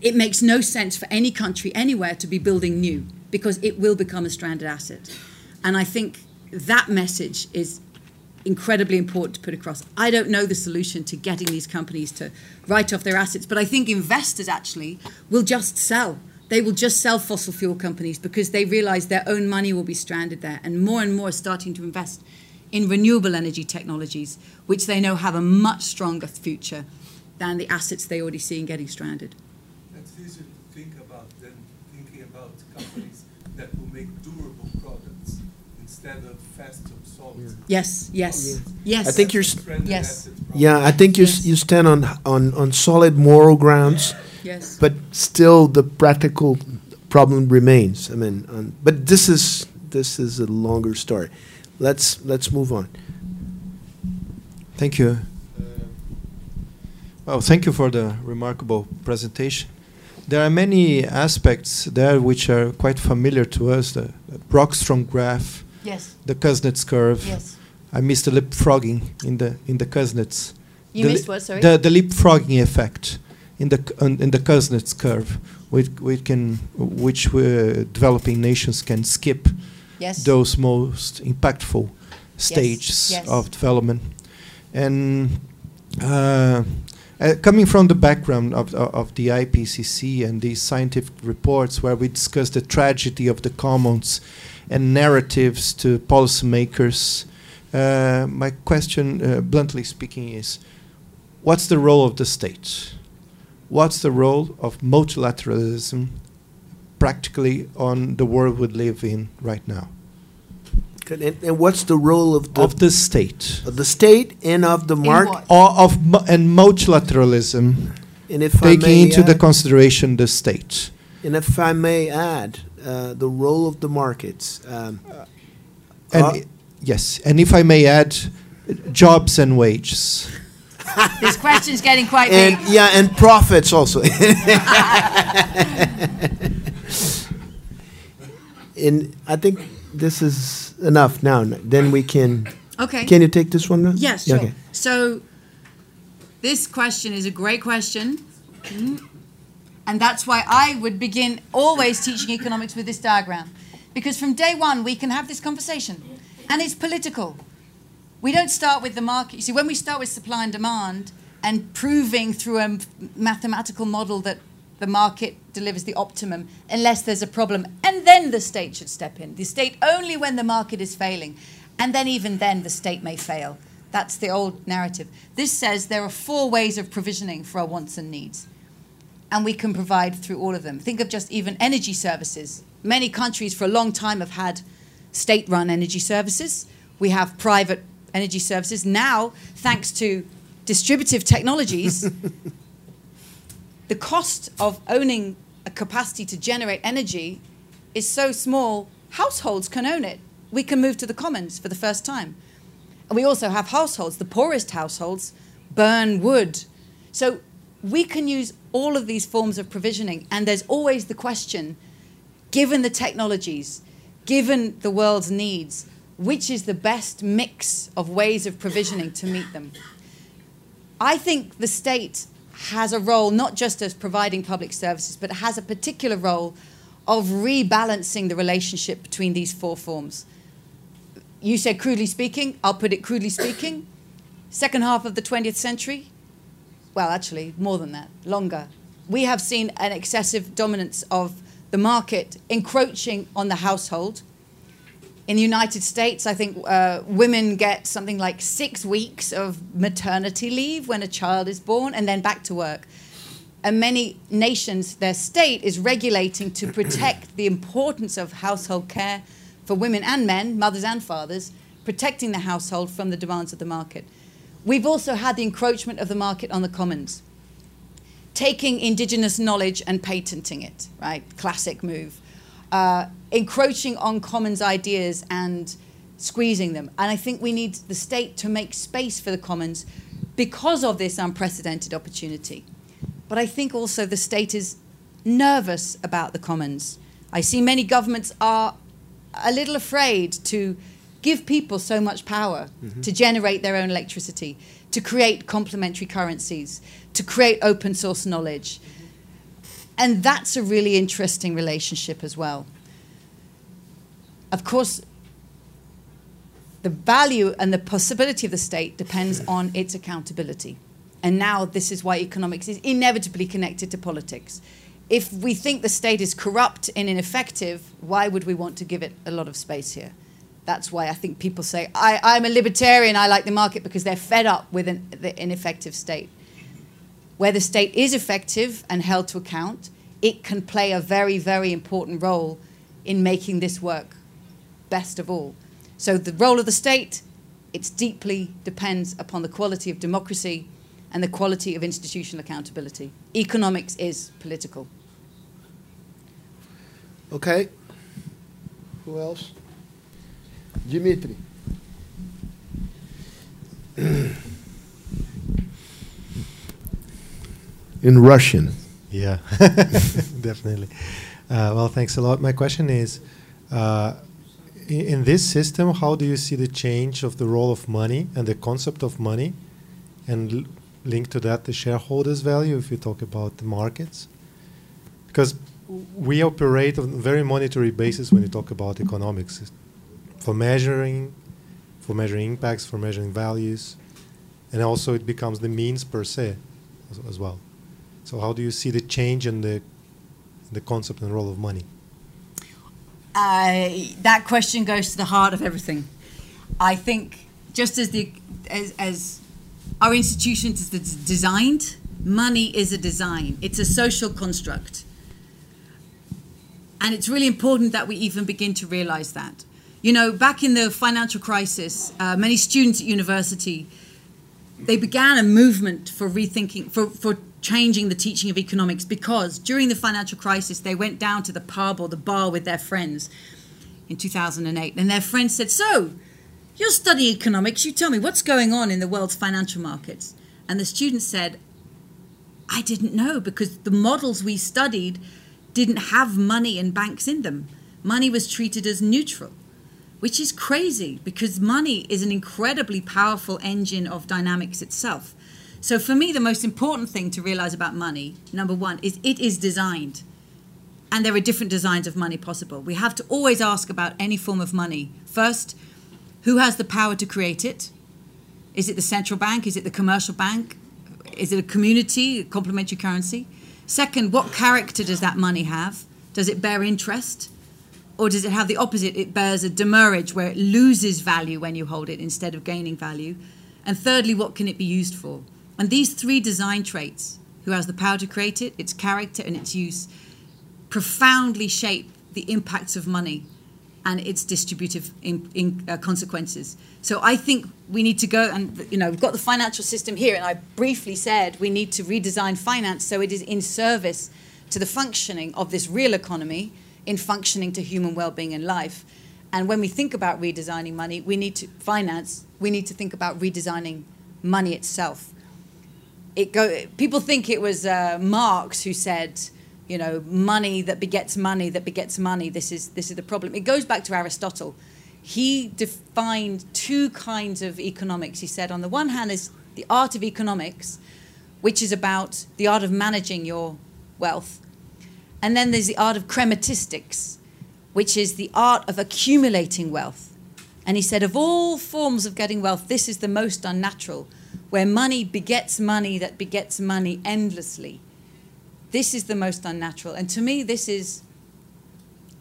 It makes no sense for any country anywhere to be building new because it will become a stranded asset. And I think that message is incredibly important to put across. I don't know the solution to getting these companies to write off their assets, but I think investors actually will just sell. They will just sell fossil fuel companies because they realize their own money will be stranded there. And more and more are starting to invest in renewable energy technologies, which they know have a much stronger future than the assets they already see in getting stranded. That's easier to think about than thinking about companies that will make durable products instead of fast obsolete. Yes, yes, yes. I think you're Yes. Yeah, I think you, s Yes. you stand on, on, on solid moral grounds, Yes. but still the practical problem remains. I mean, um, but this is this is a longer story. Let's let's move on. Thank you. Well, thank you for the remarkable presentation. There are many aspects there which are quite familiar to us. The, the Rockström graph, yes. the Kuznets curve. Yes. I missed the leapfrogging in the in the Kuznets. You the missed what? Sorry. The, the leapfrogging effect in the in the Kuznets curve, which we can which uh, developing nations can skip yes. those most impactful stages yes. of development. And uh, Uh, coming from the background of, of, of the IPCC and these scientific reports where we discuss the tragedy of the commons and narratives to policymakers, uh, my question, uh, bluntly speaking, is what's the role of the state? What's the role of multilateralism practically on the world we live in right now? And, and what's the role of the of the state of the state and of the market? what? or of and multilateralism And if I taking may into the consideration the state. and if I may add, uh, the role of the markets. Um, And Uh, yes, and if I may add, jobs and wages. This question's getting quite and big. yeah, and profits also. and I think this is enough now. Then we can. Okay. Can you take this one now? Yes, Yeah, sure. okay. So, this question is a great question. Mm. And that's why I would begin always teaching economics with this diagram. Because from day one, we can have this conversation. And it's political. We don't start with the market. You see, when we start with supply and demand and proving through a mathematical model that the market delivers the optimum, unless there's a problem, and then the state should step in. The state only when the market is failing. And then, even then, the state may fail. That's the old narrative. This says there are four ways of provisioning for our wants and needs and we can provide through all of them. Think of just even energy services. Many countries for a long time have had state run energy services. We have private energy services. Now, thanks to distributive technologies, the cost of owning a capacity to generate energy is so small, households can own it. We can move to the commons for the first time. And we also have households, the poorest households burn wood. So we can use all of these forms of provisioning, and there's always the question given the technologies, given the world's needs, which is the best mix of ways of provisioning to meet them? I think the state has a role not just as providing public services, but has a particular role of rebalancing the relationship between these four forms. You said crudely speaking, I'll put it crudely speaking. Second half of the 20th century, well, actually, more than that, longer. We have seen an excessive dominance of the market encroaching on the household. In the United States, I think uh, women get something like six weeks of maternity leave when a child is born and then back to work. And many nations, their state is regulating to protect the importance of household care for women and men, mothers and fathers, protecting the household from the demands of the market. We've also had the encroachment of the market on the commons, taking indigenous knowledge and patenting it, right? Classic move. Uh, encroaching on commons ideas and squeezing them. And I think we need the state to make space for the commons because of this unprecedented opportunity. But I think also the state is nervous about the commons. I see many governments are a little afraid to give people so much power to generate their own electricity, to create complementary currencies, to create open source knowledge. And that's a really interesting relationship as well. Of course, the value and the possibility of the state depends on its accountability. And now this is why economics is inevitably connected to politics. If we think the state is corrupt and ineffective, why would we want to give it a lot of space here? That's why I think people say, I, I'm a libertarian, I like the market, because they're fed up with an, the ineffective state. Where the state is effective and held to account, it can play a very, very important role in making this work best of all. So the role of the state, it deeply depends upon the quality of democracy and the quality of institutional accountability. Economics is political. Okay. Who else? Dimitri. In Russian. Yeah, definitely. Uh, well, thanks a lot. My question is, uh, in, this system, how do you see the change of the role of money and the concept of money, and l- link to that the shareholders' value if you talk about the markets? Because we operate on a very monetary basis when you talk about economics, for measuring, for measuring impacts, for measuring values, and also it becomes the means per se. as, as well. So how do you see the change in the the concept and role of money? Uh, that question goes to the heart of everything. I think just as the as, as our institutions is designed, money is a design. It's a social construct, and it's really important that we even begin to realize that. You know, back in the financial crisis, uh, many students at university they began a movement for rethinking for for changing the teaching of economics because during the financial crisis they went down to the pub or the bar with their friends in 2008 and their friends said so you're studying economics. You tell me what's going on in the world's financial markets. And the student said i didn't know because the models we studied didn't have money and banks in them. Money was treated as neutral which is crazy because money is an incredibly powerful engine of dynamics itself so for me, the most important thing to realize about money, number one, is it is designed. And there are different designs of money possible. We have to always ask about any form of money. First, who has the power to create it? Is it the central bank? Is it the commercial bank? Is it a community, a complementary currency? Second, what character does that money have? Does it bear interest? Or does it have the opposite? It bears a demurrage where it loses value when you hold it instead of gaining value. And thirdly, what can it be used for? And these three design traits who has the power to create it, its character, and its use profoundly shape the impacts of money and its distributive in, in, uh, consequences. So I think we need to go and you know we've got the financial system here, and I briefly said we need to redesign finance so it is in service to the functioning of this real economy, in functioning to human well-being and life. And when we think about redesigning money, we need to finance. We need to think about redesigning money itself it go. People think it was uh, Marx who said, you know, money that begets money that begets money. This is this is the problem. It goes back to Aristotle. He defined two kinds of economics. He said, on the one hand, is the art of economics, which is about the art of managing your wealth, and then there's the art of chrematistics, which is the art of accumulating wealth. And he said, of all forms of getting wealth, this is the most unnatural where money begets money that begets money endlessly. This is the most unnatural. And to me, this is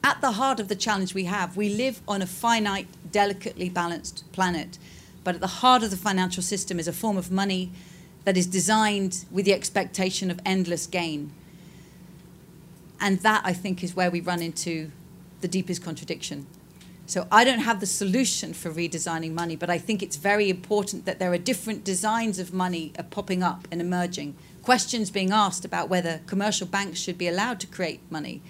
at the heart of the challenge we have. We live on a finite, delicately balanced planet. But at the heart of the financial system is a form of money that is designed with the expectation of endless gain. And that, I think, is where we run into the deepest contradiction. So I don't have the solution for redesigning money, but I think it's very important that there are different designs of money popping up and emerging. Questions being asked about whether commercial banks should be allowed to create money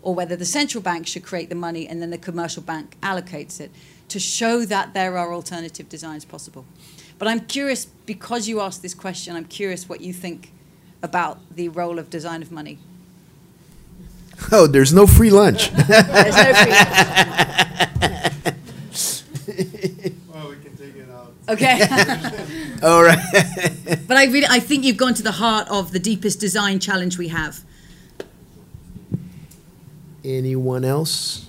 or whether the central bank should create the money and then the commercial bank allocates it to show that there are alternative designs possible. But I'm curious, because you asked this question, I'm curious what you think about the role of design of money. Oh, there's no free lunch. There's no free lunch. well, we can take it out. Okay. All right. but I really, I think you've gone to the heart of the deepest design challenge we have. Anyone else?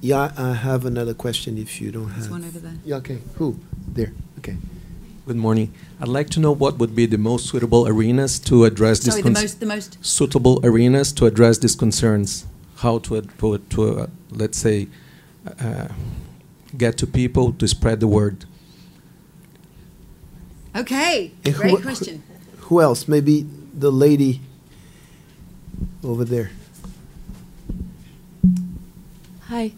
Yeah, I have another question if you don't There's have. one over there. Yeah, okay. Who? There. Okay. Good morning. I'd like to know what would be the most suitable arenas to address these Sorry, the most, the most. suitable arenas to address these concerns. How to, to, to uh, let's say, uh, get to people to spread the word. Okay, And great who- question. Who else? Maybe the lady over there. Hi.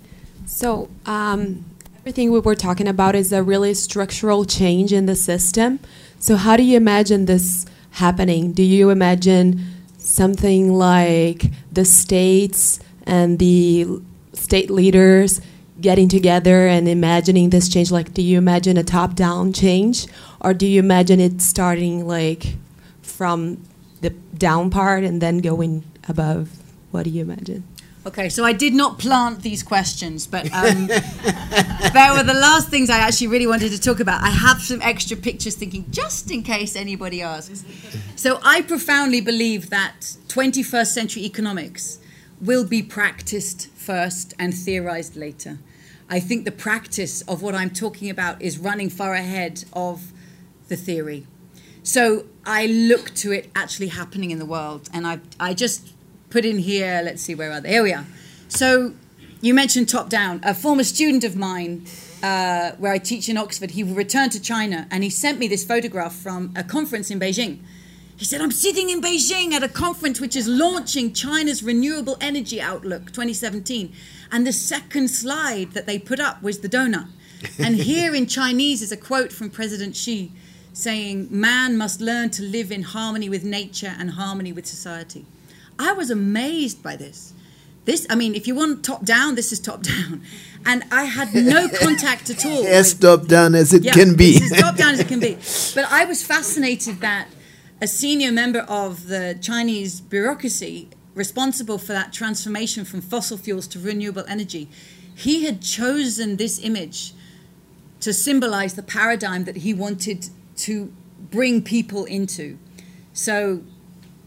So, um, everything we were talking about is a really structural change in the system. So, how do you imagine this happening? Do you imagine something like the states and the state leaders getting together and imagining this change? Like, do you imagine a top down change? Or do you imagine it starting like from the down part and then going above? What do you imagine? Okay, so I did not plant these questions, but um, they were the last things I actually really wanted to talk about. I have some extra pictures thinking, just in case anybody asks. So I profoundly believe that 21st century economics will be practiced first and theorized later. I think the practice of what I'm talking about is running far ahead of the theory. So I look to it actually happening in the world. And I, I just put in here, let's see, where are they? Here we are. So you mentioned top down. A former student of mine, uh, where I teach in Oxford, he returned to China and he sent me this photograph from a conference in Beijing. He said, I'm sitting in Beijing at a conference which is launching China's Renewable Energy Outlook 2017. And the second slide that they put up was the donut. And here in Chinese is a quote from President Xi saying, Man must learn to live in harmony with nature and harmony with society. I was amazed by this. This, I mean, if you want top down, this is top down. And I had no contact at all. As top down as it yeah, can be. As top down as it can be. But I was fascinated that a senior member of the Chinese bureaucracy responsible for that transformation from fossil fuels to renewable energy, he had chosen this image to symbolize the paradigm that he wanted to bring people into. So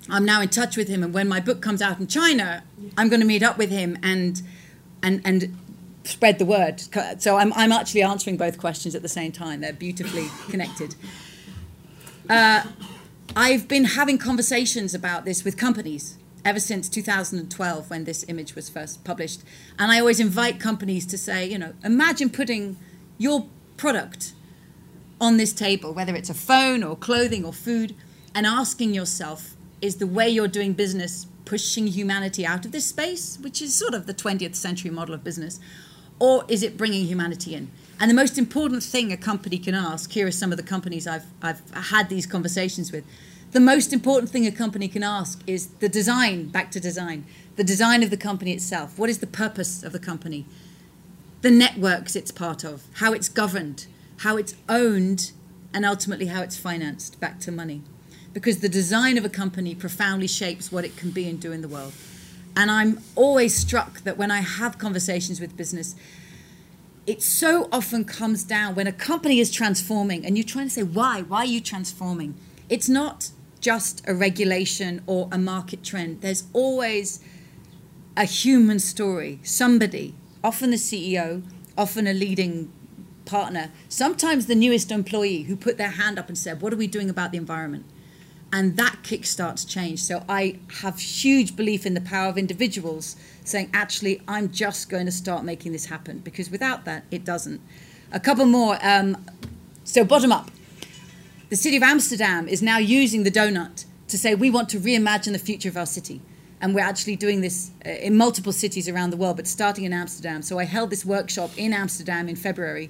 I'm now in touch with him, and when my book comes out in China, I'm going to meet up with him and and and spread the word. So I'm I'm actually answering both questions at the same time. They're beautifully connected. Uh, I've been having conversations about this with companies ever since 2012 when this image was first published, and I always invite companies to say, you know, imagine putting your product on this table, whether it's a phone or clothing or food, and asking yourself, is the way you're doing business pushing humanity out of this space, which is sort of the 20th century model of business, or is it bringing humanity in? And the most important thing a company can ask here are some of the companies I've, I've had these conversations with. The most important thing a company can ask is the design, back to design, the design of the company itself. What is the purpose of the company? The networks it's part of, how it's governed, how it's owned, and ultimately how it's financed, back to money. Because the design of a company profoundly shapes what it can be and do in the world. And I'm always struck that when I have conversations with business, it so often comes down when a company is transforming and you're trying to say, why? Why are you transforming? It's not just a regulation or a market trend. There's always a human story, somebody, often the CEO, often a leading partner, sometimes the newest employee who put their hand up and said, What are we doing about the environment? And that kickstarts change. So I have huge belief in the power of individuals saying, actually, I'm just going to start making this happen because without that, it doesn't. A couple more. Um, so bottom up. The city of Amsterdam is now using the donut to say we want to reimagine the future of our city. And we're actually doing this uh, in multiple cities around the world, but starting in Amsterdam. So I held this workshop in Amsterdam in February,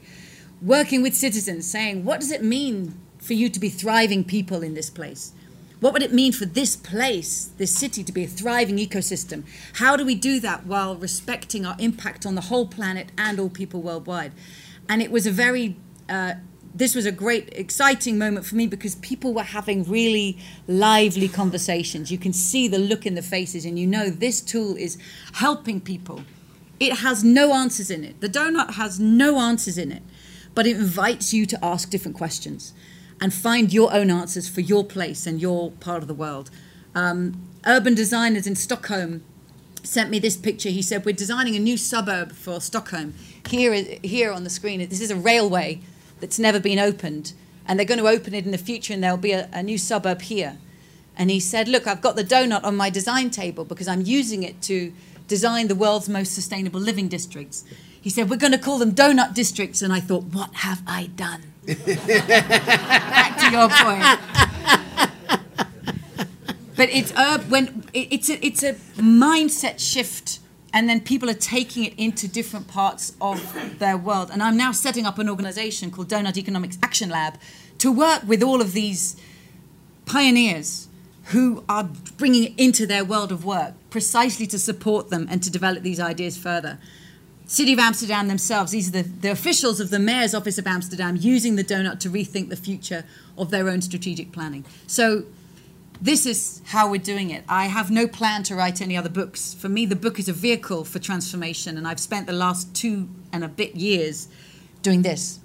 working with citizens, saying, what does it mean for you to be thriving people in this place? What would it mean for this place, this city, to be a thriving ecosystem? How do we do that while respecting our impact on the whole planet and all people worldwide? And it was a very, uh, this was a great, exciting moment for me because people were having really lively conversations. You can see the look in the faces, and you know this tool is helping people. It has no answers in it. The donut has no answers in it, but it invites you to ask different questions and find your own answers for your place and your part of the world. Um, urban designers in Stockholm sent me this picture. He said, We're designing a new suburb for Stockholm. Here, here on the screen, this is a railway that's never been opened, and they're going to open it in the future, and there'll be a, a new suburb here. And he said, Look, I've got the donut on my design table because I'm using it to design the world's most sustainable living districts. He said, We're going to call them donut districts. And I thought, What have I done? Back to your point. But it's when it's a, it's a mindset shift, and then people are taking it into different parts of their world. And I'm now setting up an organization called Doughnut Economics Action Lab to work with all of these pioneers who are bringing it into their world of work precisely to support them and to develop these ideas further. City of Amsterdam themselves, these are the, the officials of the Mayor's Office of Amsterdam using the donut to rethink the future of their own strategic planning. So this is how we're doing it. I have no plan to write any other books. For me, the book is a vehicle for transformation, and I've spent the last two and a bit years doing this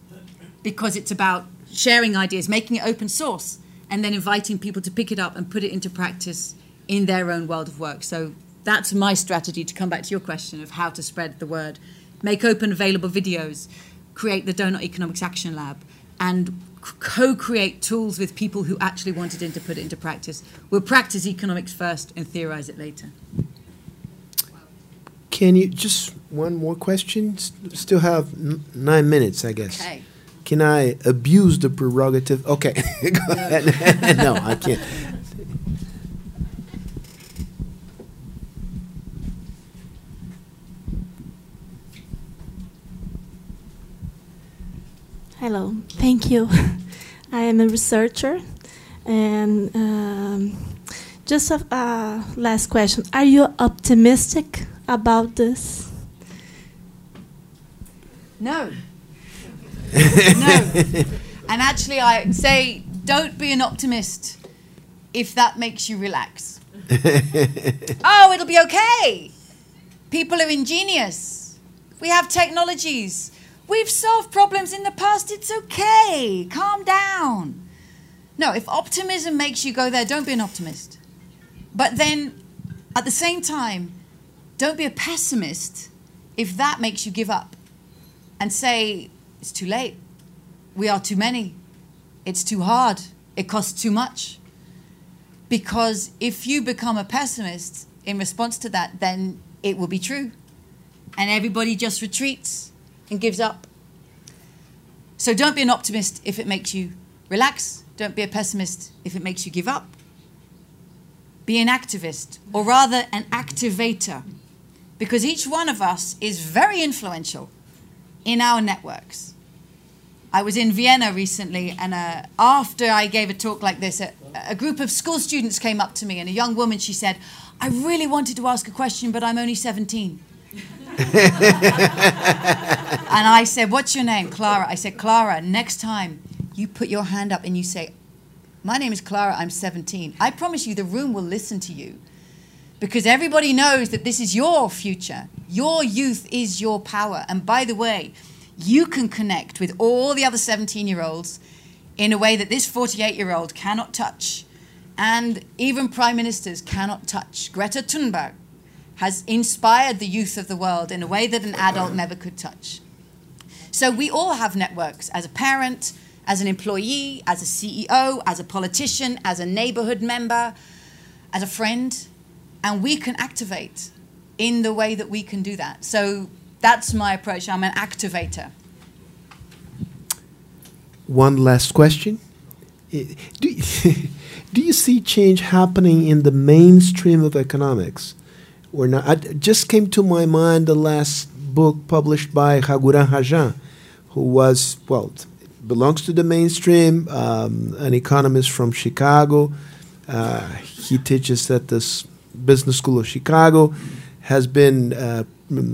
because it's about sharing ideas, making it open source, and then inviting people to pick it up and put it into practice in their own world of work. So that's my strategy to come back to your question of how to spread the word. Make open available videos, create the Doughnut Economics Action Lab, and co-create tools with people who actually wanted him to put it into practice. We'll practice economics first and theorize it later. Can you just one more question? Still have n- nine minutes, I guess. Okay. Can I abuse the prerogative? Okay, go ahead. no, I can't. Hello, thank you. I am a researcher, and um, just a uh, last question: Are you optimistic about this? No. no. And actually, I say, don't be an optimist if that makes you relax. oh, it'll be okay. People are ingenious. We have technologies. We've solved problems in the past. It's okay. Calm down. No, if optimism makes you go there, don't be an optimist. But then, at the same time, don't be a pessimist if that makes you give up and say, it's too late. We are too many. It's too hard. It costs too much. Because if you become a pessimist in response to that, then it will be true. And everybody just retreats and gives up. So don't be an optimist if it makes you relax. Don't be a pessimist if it makes you give up. Be an activist, or rather, an activator. Because each one of us is very influential in our networks. I was in Vienna recently, and uh, after I gave a talk like this, a, a group of school students came up to me, and a young woman, she said, I really wanted to ask a question, but I'm only 17. and I said, What's your name? Clara. I said, Clara, next time you put your hand up and you say, My name is Clara, I'm 17. I promise you the room will listen to you because everybody knows that this is your future. Your youth is your power. And by the way, you can connect with all the other 17 year olds in a way that this 48 year old cannot touch. And even prime ministers cannot touch. Greta Thunberg has inspired the youth of the world in a way that an adult never could touch. So we all have networks as a parent, as an employee, as a CEO, as a politician, as a neighborhood member, as a friend, and we can activate in the way that we can do that. So that's my approach. I'm an activator. One last question. Do, do you see change happening in the mainstream of economics? Or not? I, just came to my mind the last book published by Raghuram Rajan, who was, well, belongs to the mainstream, um, an economist from Chicago. Uh, he teaches at this business school of Chicago, has been uh,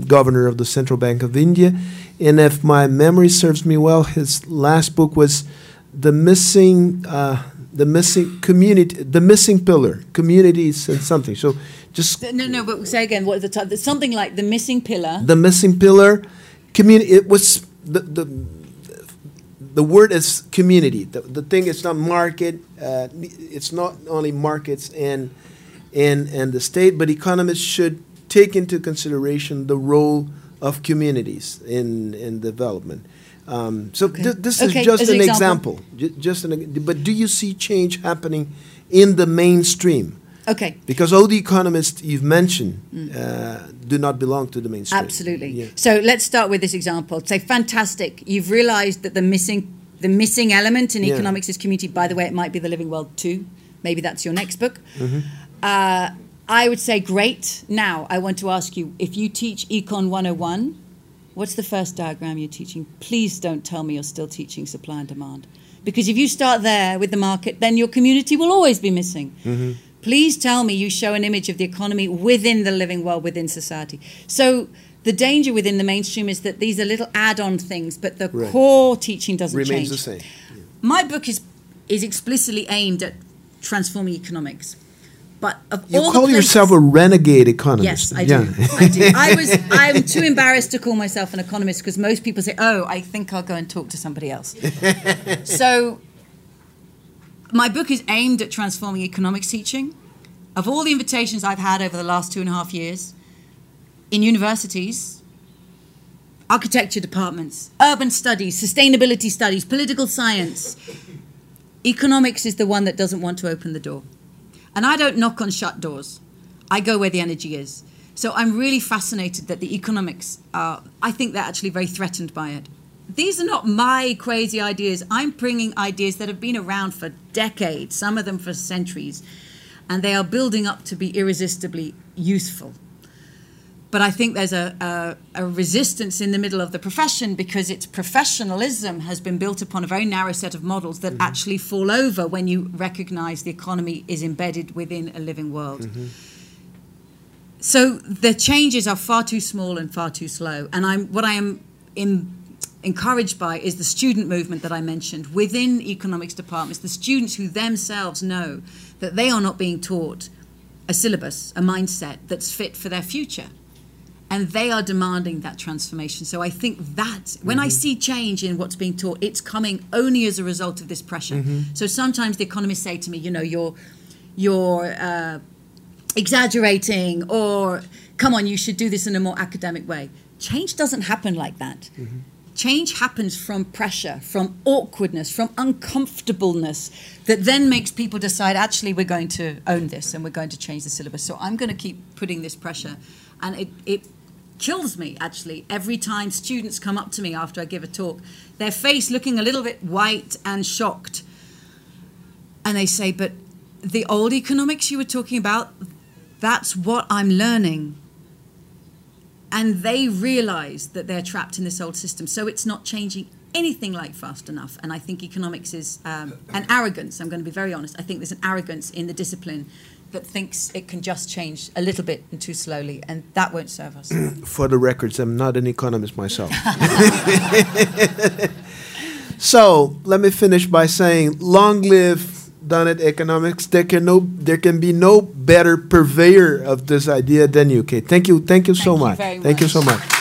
governor of the Central Bank of India. And if my memory serves me well, his last book was the missing, uh, the missing community, the missing pillar, communities and something. So just No, no, but say again. What the t- something like the missing pillar. the missing pillar, community. It was the the the word is community. The, the thing is not market. Uh, it's not only markets and and and the state, but economists should take into consideration the role of communities in in development. Um, so Okay. thi- this Okay, is just an example. Ju- Just an, but do you see change happening in the mainstream? Okay. Because all the economists you've mentioned uh, do not belong to the mainstream. Mm. Absolutely. Yeah. So let's start with this example. Say, fantastic. You've realized that the missing the missing element in Yeah. economics is community. By the way, it might be the living world too. Maybe that's your next book. Mm-hmm. Uh, I would say, great. Now, I want to ask you if you teach Econ 101, what's the first diagram you're teaching? Please don't tell me you're still teaching supply and demand. Because if you start there with the market, then your community will always be missing. Mm-hmm. Please tell me you show an image of the economy within the living world, within society. So the danger within the mainstream is that these are little add-on things, but the Right. core teaching doesn't Remains change. the same. My book is is explicitly aimed at transforming economics. But of You all call places, yourself a renegade economist. Yes, I do. Yeah. I do. I was. I'm too embarrassed to call myself an economist because most people say, "Oh, I think I'll go and talk to somebody else." so, my book is aimed at transforming economics teaching. Of all the invitations I've had over the last two and a half years in universities, architecture departments, urban studies, sustainability studies, political science. Economics is the one that doesn't want to open the door. And I don't knock on shut doors. I go where the energy is. So I'm really fascinated that the economics are, I think they're actually very threatened by it. These are not my crazy ideas. I'm bringing ideas that have been around for decades, some of them for centuries, and they are building up to be irresistibly useful. But I think there's a, a, a, resistance in the middle of the profession because its professionalism has been built upon a very narrow set of models that mm-hmm. actually fall over when you recognize the economy is embedded within a living world. Mm-hmm. So the changes are far too small and far too slow. And I'm, what I am in, encouraged by is the student movement that I mentioned within economics departments, the students who themselves know that they are not being taught a syllabus, a mindset that's fit for their future and they are demanding that transformation. So I think that when mm-hmm. I see change in what's being taught, it's coming only as a result of this pressure. Mm-hmm. So sometimes the economists say to me, you know, you're you're uh, exaggerating, or come on, you should do this in a more academic way. Change doesn't happen like that. Mm-hmm. Change happens from pressure, from awkwardness, from uncomfortableness that then makes people decide, actually, we're going to own this and we're going to change the syllabus. So I'm going to keep putting this pressure. And it, it kills me actually every time students come up to me after I give a talk, their face looking a little bit white and shocked. And they say, But the old economics you were talking about, that's what I'm learning. And they realize that they're trapped in this old system. So it's not changing anything like fast enough. And I think economics is um, an arrogance. I'm going to be very honest. I think there's an arrogance in the discipline that thinks it can just change a little bit and too slowly, and that won't serve us. For the records, I'm not an economist myself. so let me finish by saying, long live Doughnut Economics. There can no, there can be no better purveyor of this idea than you, Kate. Thank you, thank you so thank much. You thank much. you so much.